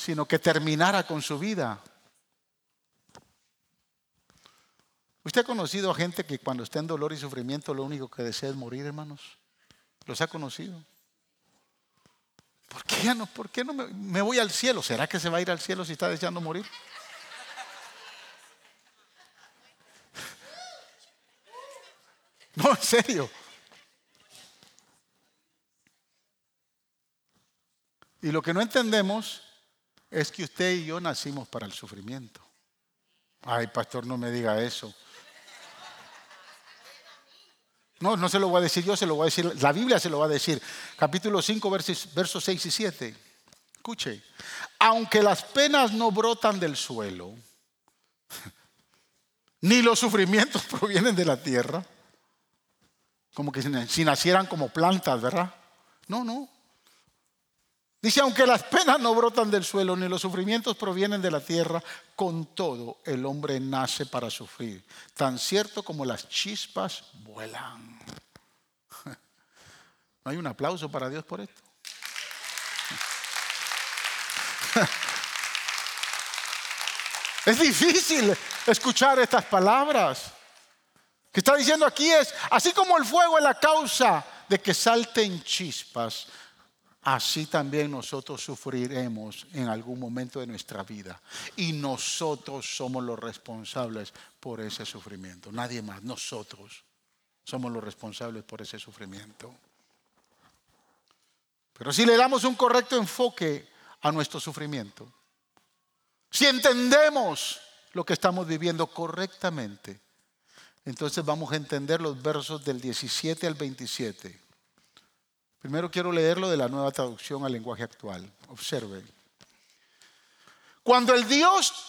sino que terminara con su vida. ¿Usted ha conocido a gente que cuando está en dolor y sufrimiento lo único que desea es morir, hermanos? ¿Los ha conocido? ¿Por qué no, por qué no me, me voy al cielo? ¿Será que se va a ir al cielo si está deseando morir? No, en serio. Y lo que no entendemos es que usted y yo nacimos para el sufrimiento. Ay, pastor, no me diga eso. No, no se lo voy a decir yo, se lo voy a decir, la Biblia se lo va a decir. Capítulo 5, versos, versos 6 y 7. Escuche, aunque las penas no brotan del suelo, <laughs> ni los sufrimientos <laughs> provienen de la tierra, como que si nacieran como plantas, ¿verdad? No, no. Dice, aunque las penas no brotan del suelo ni los sufrimientos provienen de la tierra, con todo el hombre nace para sufrir, tan cierto como las chispas vuelan. <laughs> ¿No hay un aplauso para Dios por esto? <laughs> Es difícil escuchar estas palabras. Que está diciendo aquí es, así como el fuego es la causa de que salten chispas, así también nosotros sufriremos en algún momento de nuestra vida. Y nosotros somos los responsables por ese sufrimiento. Nadie más, nosotros somos los responsables por ese sufrimiento. Pero si le damos un correcto enfoque a nuestro sufrimiento, si entendemos lo que estamos viviendo correctamente, entonces vamos a entender los versos del 17 al 27 Primero quiero leerlo de la nueva traducción al lenguaje actual. Observe. Cuando el Dios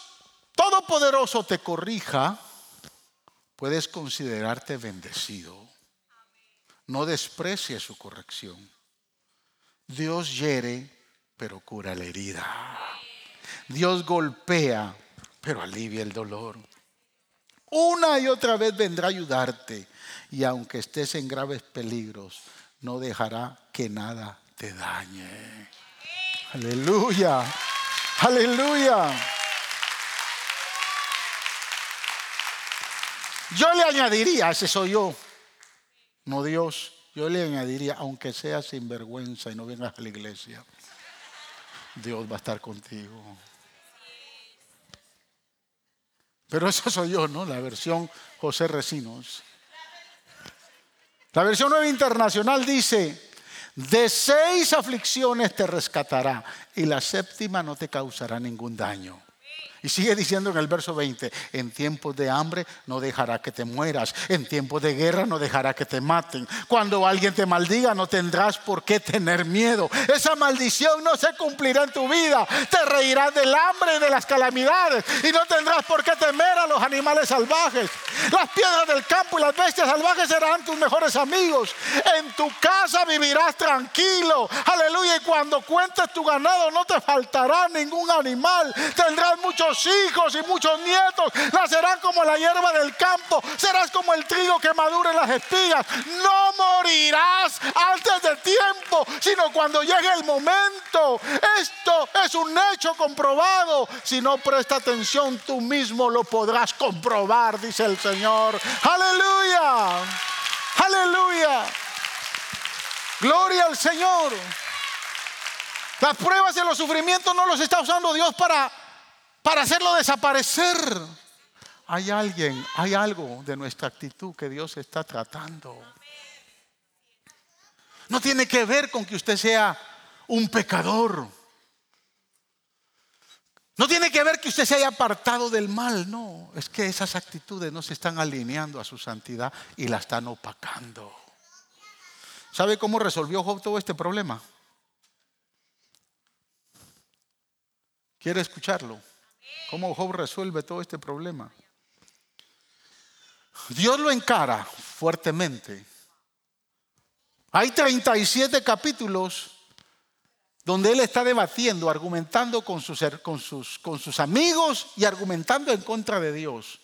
Todopoderoso te corrija, puedes considerarte bendecido. No desprecies su corrección. Dios hiere, pero cura la herida. Dios golpea, pero alivia el dolor. Una y otra vez vendrá a ayudarte y aunque estés en graves peligros, no dejará que nada te dañe. Aleluya. Aleluya. Yo le añadiría, ese soy yo, no Dios, yo le añadiría, aunque sea sin vergüenza y no vengas a la iglesia, Dios va a estar contigo. Pero eso soy yo, ¿no? La versión José Recinos. La versión nueva internacional dice, de seis aflicciones te rescatará y la séptima no te causará ningún daño. Y sigue diciendo en el verso 20, en tiempos de hambre no dejará que te mueras, en tiempos de guerra no dejará que te maten. Cuando alguien te maldiga no tendrás por qué tener miedo. Esa maldición no se cumplirá en tu vida. Te reirás del hambre y de las calamidades y no tendrás por qué temer a los animales salvajes. Las piedras del campo y las bestias salvajes serán tus mejores amigos. En tu casa vivirás tranquilo. Aleluya. Y cuando cuentes tu ganado no te faltará ningún animal. Tendrás muchos hijos y muchos nietos, nacerán como la hierba del campo, serás como el trigo que madura en las espigas. No morirás antes del tiempo, sino cuando llegue el momento. Esto es un hecho comprobado. Si no presta atención, tú mismo lo podrás comprobar, dice el Señor. Aleluya. Aleluya. Gloria al Señor. Las pruebas y los sufrimientos no los está usando Dios para, para hacerlo desaparecer. Hay alguien, hay algo de nuestra actitud que Dios está tratando. No tiene que ver con que usted sea un pecador. No tiene que ver que usted se haya apartado del mal, no. Es que esas actitudes no se están alineando a su santidad y la están opacando. ¿Sabe cómo resolvió Job todo este problema? ¿Quiere escucharlo? ¿Cómo Job resuelve todo este problema? Dios lo encara fuertemente. Hay 37 capítulos donde él está debatiendo, argumentando con sus, con, sus, con sus, amigos y argumentando en contra de Dios.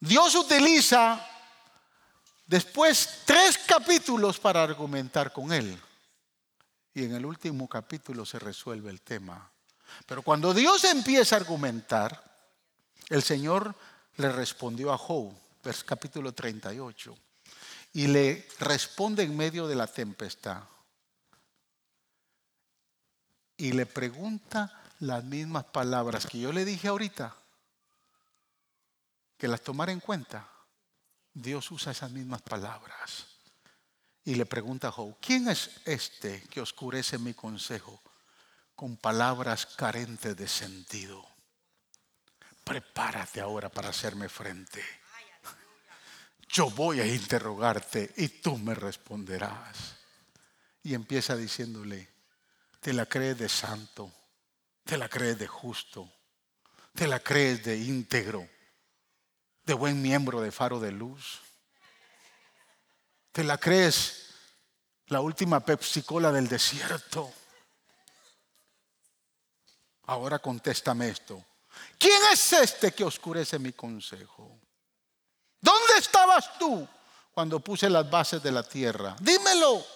Dios utiliza después tres capítulos para argumentar con él. Y en el último capítulo se resuelve el tema. Pero cuando Dios empieza a argumentar, el Señor le respondió a Job, capítulo 38, y le responde en medio de la tempestad. Y le pregunta las mismas palabras que yo le dije ahorita, que las tomara en cuenta. Dios usa esas mismas palabras. Y le pregunta a Job, ¿quién es este que oscurece mi consejo con palabras carentes de sentido? Prepárate ahora para hacerme frente. Yo voy a interrogarte y tú me responderás. Y empieza diciéndole, te la crees de santo, te la crees de justo, te la crees de íntegro, de buen miembro de faro de luz. ¿Te la crees la última pepsicola del desierto? Ahora contéstame esto. ¿Quién es este que oscurece mi consejo? ¿Dónde estabas tú cuando puse las bases de la tierra? Dímelo.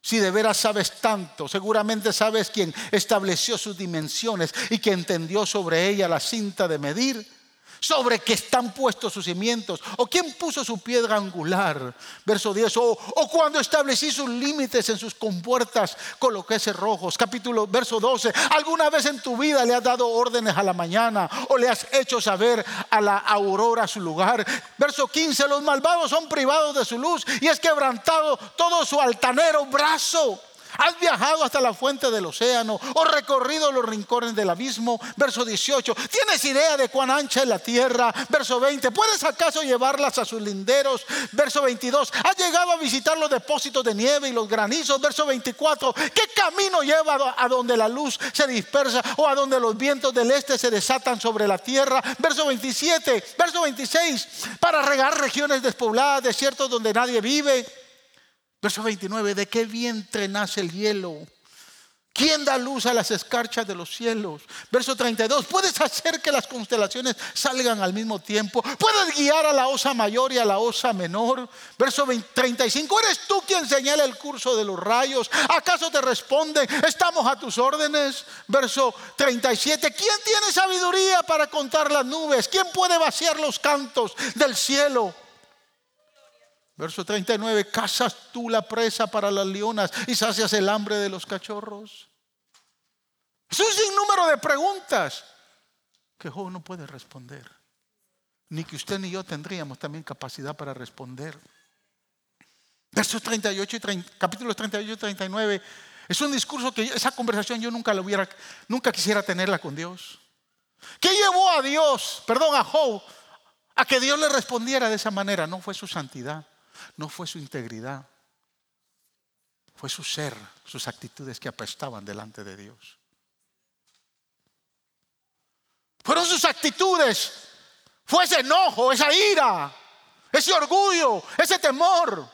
Si de veras sabes tanto, seguramente sabes quién estableció sus dimensiones y que entendió sobre ella la cinta de medir sobre que están puestos sus cimientos, o quién puso su piedra angular, verso 10, o, cuando establecí sus límites en sus compuertas, coloqué cerrojos, capítulo, verso 12, alguna vez en tu vida le has dado órdenes a la mañana, o le has hecho saber a la aurora su lugar, verso 15, los malvados son privados de su luz y es quebrantado todo su altanero brazo. ¿Has viajado hasta la fuente del océano o recorrido los rincones del abismo? Verso 18. ¿Tienes idea de cuán ancha es la tierra? Verso 20. ¿Puedes acaso llevarlas a sus linderos? Verso 22. ¿Has llegado a visitar los depósitos de nieve y los granizos? Verso 24. ¿Qué camino lleva a donde la luz se dispersa o a donde los vientos del este se desatan sobre la tierra? Verso 27. Verso 26. Para regar regiones despobladas, desiertos donde nadie vive. Verso 29, ¿de qué vientre nace el hielo? ¿Quién da luz a las escarchas de los cielos? Verso 32, ¿puedes hacer que las constelaciones salgan al mismo tiempo? ¿Puedes guiar a la osa mayor y a la osa menor? Verso 35, ¿eres tú quien señala el curso de los rayos? ¿Acaso te responden, estamos a tus órdenes? Verso 37, ¿quién tiene sabiduría para contar las nubes? ¿Quién puede vaciar los cantos del cielo? Verso 39, cazas tú la presa para las leonas y sacias el hambre de los cachorros. Es un sinnúmero de preguntas que Job no puede responder. Ni que usted ni yo tendríamos también capacidad para responder. Versos 38 y 30, capítulos 38 y 39 es un discurso que esa conversación yo nunca la hubiera, nunca quisiera tenerla con Dios. ¿Qué llevó a Dios, perdón, a Job, a que Dios le respondiera de esa manera? No fue su santidad no fue su integridad, fue su ser, sus actitudes que apestaban delante de Dios. Fueron sus actitudes, fue ese enojo, esa ira, ese orgullo, ese temor,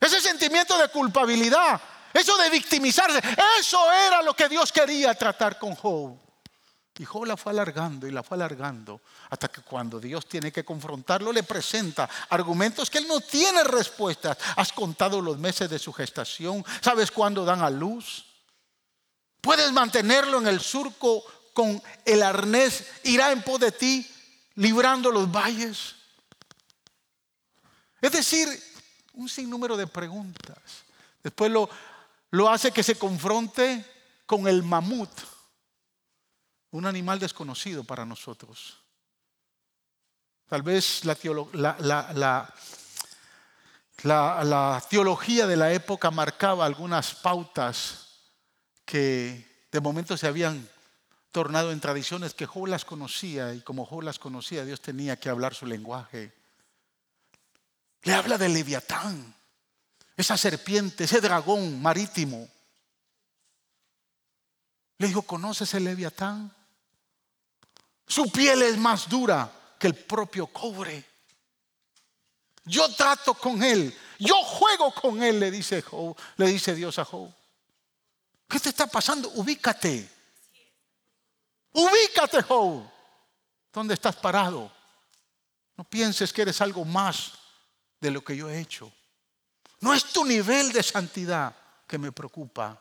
ese sentimiento de culpabilidad eso de victimizarse, eso era lo que Dios quería tratar con Job. Y la fue alargando y la fue alargando hasta que cuando Dios tiene que confrontarlo le presenta argumentos que él no tiene respuestas. Has contado los meses de su gestación, sabes cuándo dan a luz. Puedes mantenerlo en el surco con el arnés, irá en pos de ti, librando los valles. Es decir, un sinnúmero de preguntas. Después lo, lo hace que se confronte con el mamut un animal desconocido para nosotros. Tal vez la, teología de la época marcaba algunas pautas que de momento se habían tornado en tradiciones que Job las conocía y como Job las conocía, Dios tenía que hablar su lenguaje. Le habla del leviatán, esa serpiente, ese dragón marítimo. Le dijo, ¿conoces el leviatán? Su piel es más dura que el propio cobre. Yo trato con él, yo juego con él, le dice, le dice Dios a Job. ¿Qué te está pasando? Ubícate. Ubícate, Job. ¿Dónde estás parado? No pienses que eres algo más de lo que yo he hecho. No es tu nivel de santidad que me preocupa,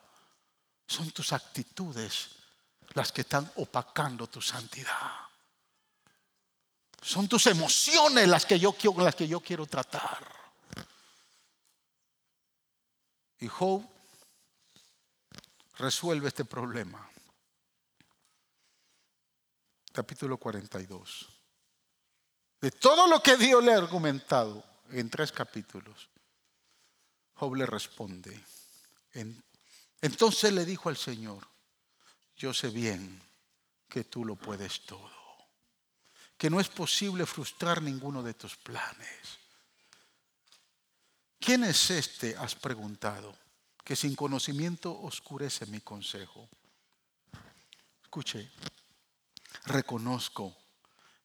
son tus actitudes las que están opacando tu santidad. Son tus emociones las que yo, las que yo quiero tratar. Y Job resuelve este problema. Capítulo 42. De todo lo que Dios le ha argumentado en tres capítulos, Job le responde. Entonces le dijo al Señor, yo sé bien que tú lo puedes todo, que no es posible frustrar ninguno de tus planes. ¿Quién es este? Has preguntado, que sin conocimiento oscurece mi consejo. Escuche, reconozco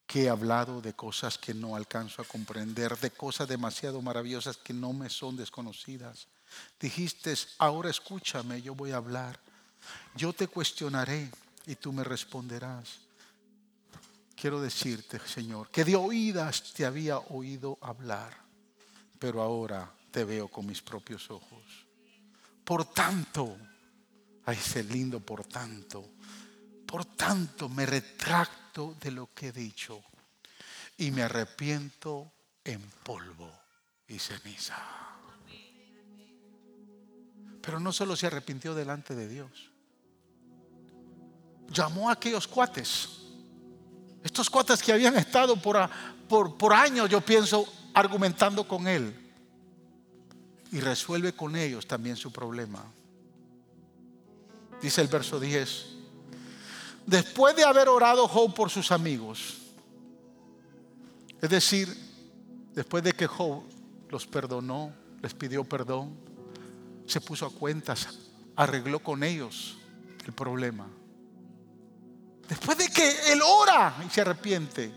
que he hablado de cosas que no alcanzo a comprender, de cosas demasiado maravillosas que no me son desconocidas. Dijiste, ahora escúchame, yo voy a hablar. Yo te cuestionaré y tú me responderás. Quiero decirte, Señor, que de oídas te había oído hablar, pero ahora te veo con mis propios ojos. Por tanto, ay, ese lindo por tanto, por tanto me retracto de lo que he dicho y me arrepiento en polvo y ceniza. Pero no solo se arrepintió delante de Dios, llamó a aquellos cuates. Estos cuates que habían estado por, años, yo pienso, argumentando con él. Y resuelve con ellos también su problema. Dice el verso 10. Después de haber orado Job por sus amigos, es decir, después de que Job los perdonó, les pidió perdón, se puso a cuentas, arregló con ellos el problema. Que él ora y se arrepiente,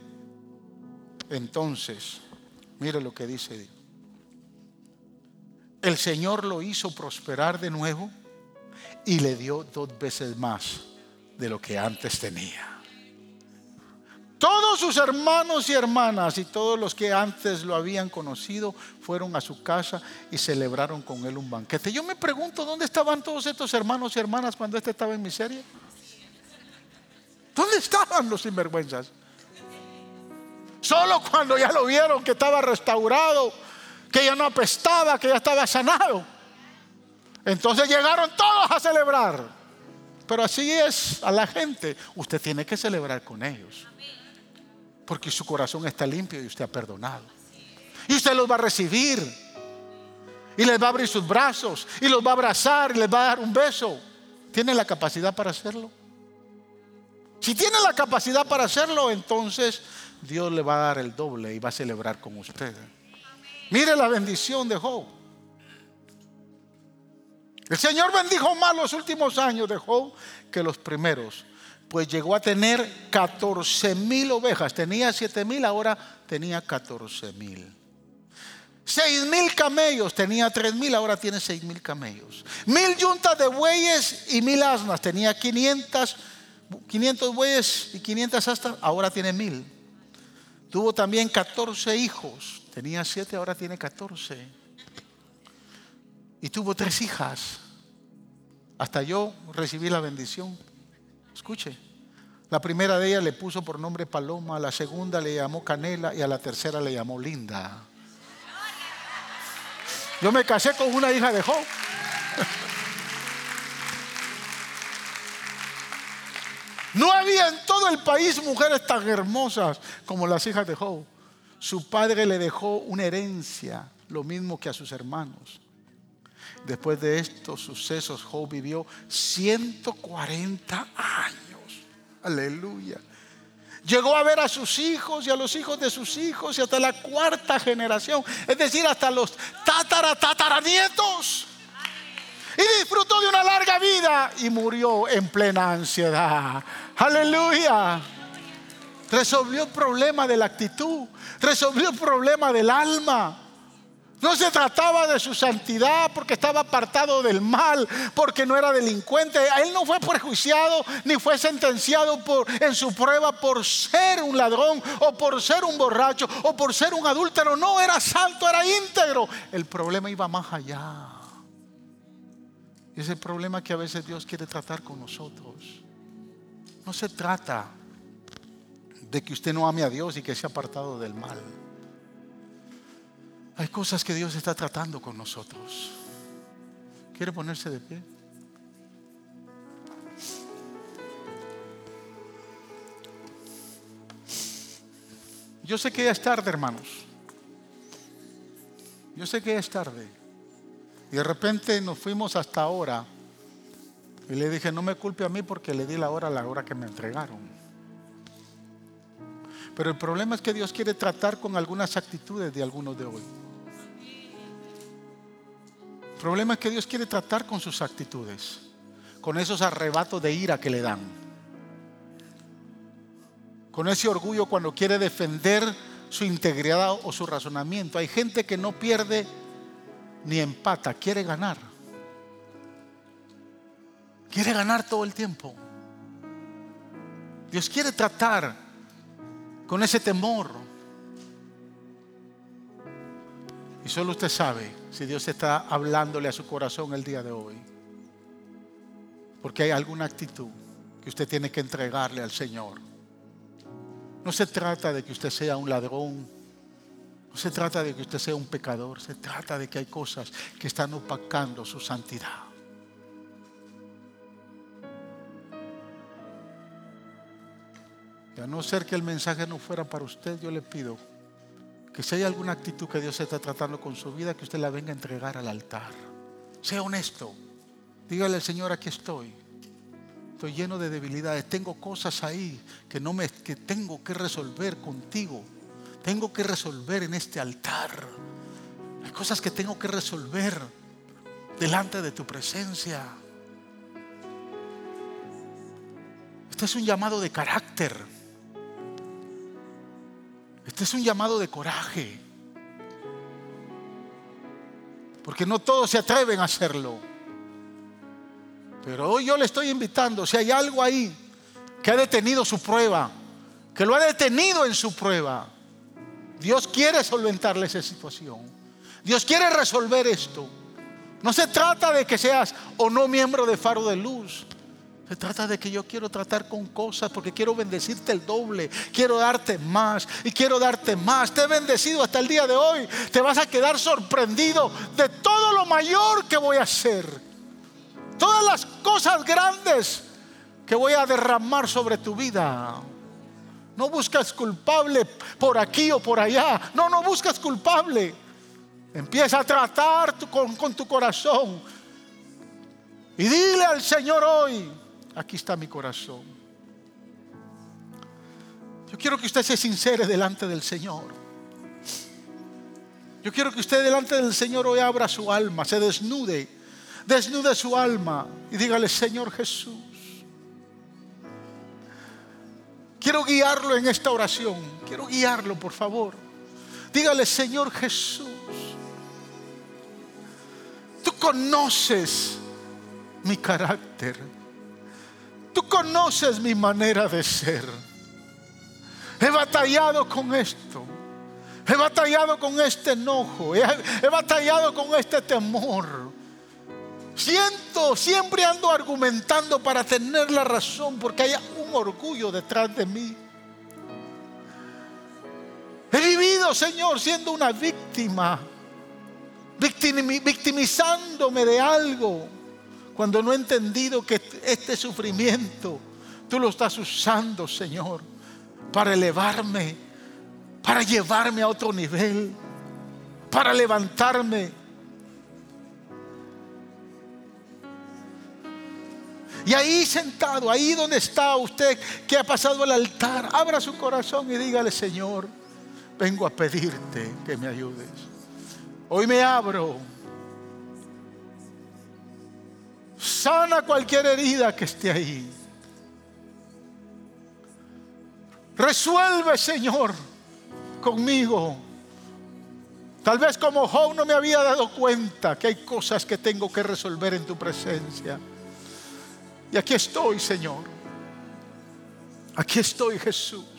entonces, mire lo que dice. El Señor lo hizo prosperar de nuevo y le dio dos veces más de lo que antes tenía. Todos sus hermanos y hermanas y todos los que antes lo habían conocido fueron a su casa y celebraron con él un banquete. Yo me pregunto, ¿dónde estaban todos estos hermanos y hermanas cuando este estaba en miseria? ¿Dónde estaban los sinvergüenzas? Solo cuando ya lo vieron que estaba restaurado, que ya no apestaba, que ya estaba sanado. Entonces llegaron todos a celebrar. Pero así es a la gente. Usted tiene que celebrar con ellos. Porque su corazón está limpio y usted ha perdonado. Y usted los va a recibir. Y les va a abrir sus brazos. Y los va a abrazar y les va a dar un beso. ¿Tiene la capacidad para hacerlo? Si tiene la capacidad para hacerlo, entonces Dios le va a dar el doble y va a celebrar con usted. Mire la bendición de Job. El Señor bendijo más los últimos años de Job que los primeros, pues llegó a tener 14 mil ovejas. Tenía 7 mil, ahora tenía 14 mil. Seis mil camellos, tenía tres mil, ahora tiene seis mil camellos. Mil yuntas de bueyes y mil asnas, tenía 500, 500 bueyes y 500 asnas, ahora tiene mil. Tuvo también 14 hijos, tenía siete, ahora tiene 14. Y tuvo tres hijas. Hasta yo recibí la bendición. Escuche. La primera de ellas le puso por nombre Paloma, la segunda le llamó Canela y a la tercera le llamó Linda. Yo me casé con una hija de Job. No había en todo el país mujeres tan hermosas como las hijas de Job. Su padre le dejó una herencia, lo mismo que a sus hermanos. Después de estos sucesos, Job vivió 140 años. Aleluya. Llegó a ver a sus hijos y a los hijos de sus hijos y hasta la cuarta generación, es decir, hasta los tatara tataranietos. Y disfrutó de una larga vida y murió en plena ansiedad. Aleluya. Resolvió el problema de la actitud, resolvió el problema del alma. No se trataba de su santidad porque estaba apartado del mal, porque no era delincuente. Él no fue prejuiciado ni fue sentenciado por, en su prueba por ser un ladrón o por ser un borracho o por ser un adúltero. No era santo, era íntegro. El problema iba más allá. Es el problema que a veces Dios quiere tratar con nosotros. No se trata de que usted no ame a Dios y que sea apartado del mal. Hay cosas que Dios está tratando con nosotros. ¿Quiere ponerse de pie? Yo sé que ya es tarde, hermanos. Yo sé que ya es tarde. Y de repente nos fuimos hasta ahora. Y le dije, no me culpe a mí porque le di la hora a la hora que me entregaron. Pero el problema es que Dios quiere tratar con algunas actitudes de algunos de hoy. El problema es que Dios quiere tratar con sus actitudes, con esos arrebatos de ira que le dan, con ese orgullo cuando quiere defender su integridad o su razonamiento. Hay gente que no pierde ni empata, quiere ganar. Quiere ganar todo el tiempo. Dios quiere tratar con ese temor, Y solo usted sabe si Dios está hablándole a su corazón el día de hoy. Porque hay alguna actitud que usted tiene que entregarle al Señor. No se trata de que usted sea un ladrón. Se trata de que usted sea un pecador. Se trata de que hay cosas que están opacando su santidad. Y a no ser que el mensaje no fuera para usted, yo le pido que si hay alguna actitud que Dios está tratando con su vida, que usted la venga a entregar al altar. Sea honesto. Dígale al Señor, aquí estoy. Estoy lleno de debilidades. Tengo cosas ahí que, no me, que tengo que resolver contigo. Tengo que resolver en este altar. Hay cosas que tengo que resolver delante de tu presencia. Este es un llamado de carácter. Este es un llamado de coraje. Porque no todos se atreven a hacerlo. Pero hoy yo le estoy invitando, si hay algo ahí que ha detenido su prueba, que lo ha detenido en su prueba, Dios quiere solventarle esa situación. Dios quiere resolver esto. No se trata de que seas o no miembro de Faro de Luz. Se trata de que yo quiero tratar con cosas porque quiero bendecirte el doble, quiero darte más y quiero darte más. Te he bendecido hasta el día de hoy. Te vas a quedar sorprendido de todo lo mayor que voy a hacer. Todas las cosas grandes que voy a derramar sobre tu vida. No buscas culpable por aquí o por allá. No, no buscas culpable. Empieza a tratar con, con tu corazón. Y dile al Señor hoy, aquí está mi corazón. Yo quiero que usted se sincere delante del Señor. Yo quiero que usted delante del Señor hoy abra su alma, se desnude, desnude su alma y dígale, Señor Jesús, quiero guiarlo en esta oración, quiero guiarlo, por favor. Dígale, Señor Jesús, conoces mi carácter. Tú conoces mi manera de ser. He batallado con esto. He batallado con este enojo. He, batallado con este temor. Siento, siempre ando argumentando para tener la razón porque hay un orgullo detrás de mí. He vivido, Señor, siendo una víctima, victimizándome de algo, cuando no he entendido que este sufrimiento tú lo estás usando, Señor, para elevarme, para llevarme a otro nivel, para levantarme. Y ahí sentado, ahí donde está usted que ha pasado el altar, abra su corazón y dígale, Señor, vengo a pedirte que me ayudes. Hoy me abro. Sana cualquier herida que esté ahí. Resuelve, Señor, conmigo. Tal vez como Job no me había dado cuenta que hay cosas que tengo que resolver en tu presencia. Y aquí estoy, Señor. Aquí estoy, Jesús.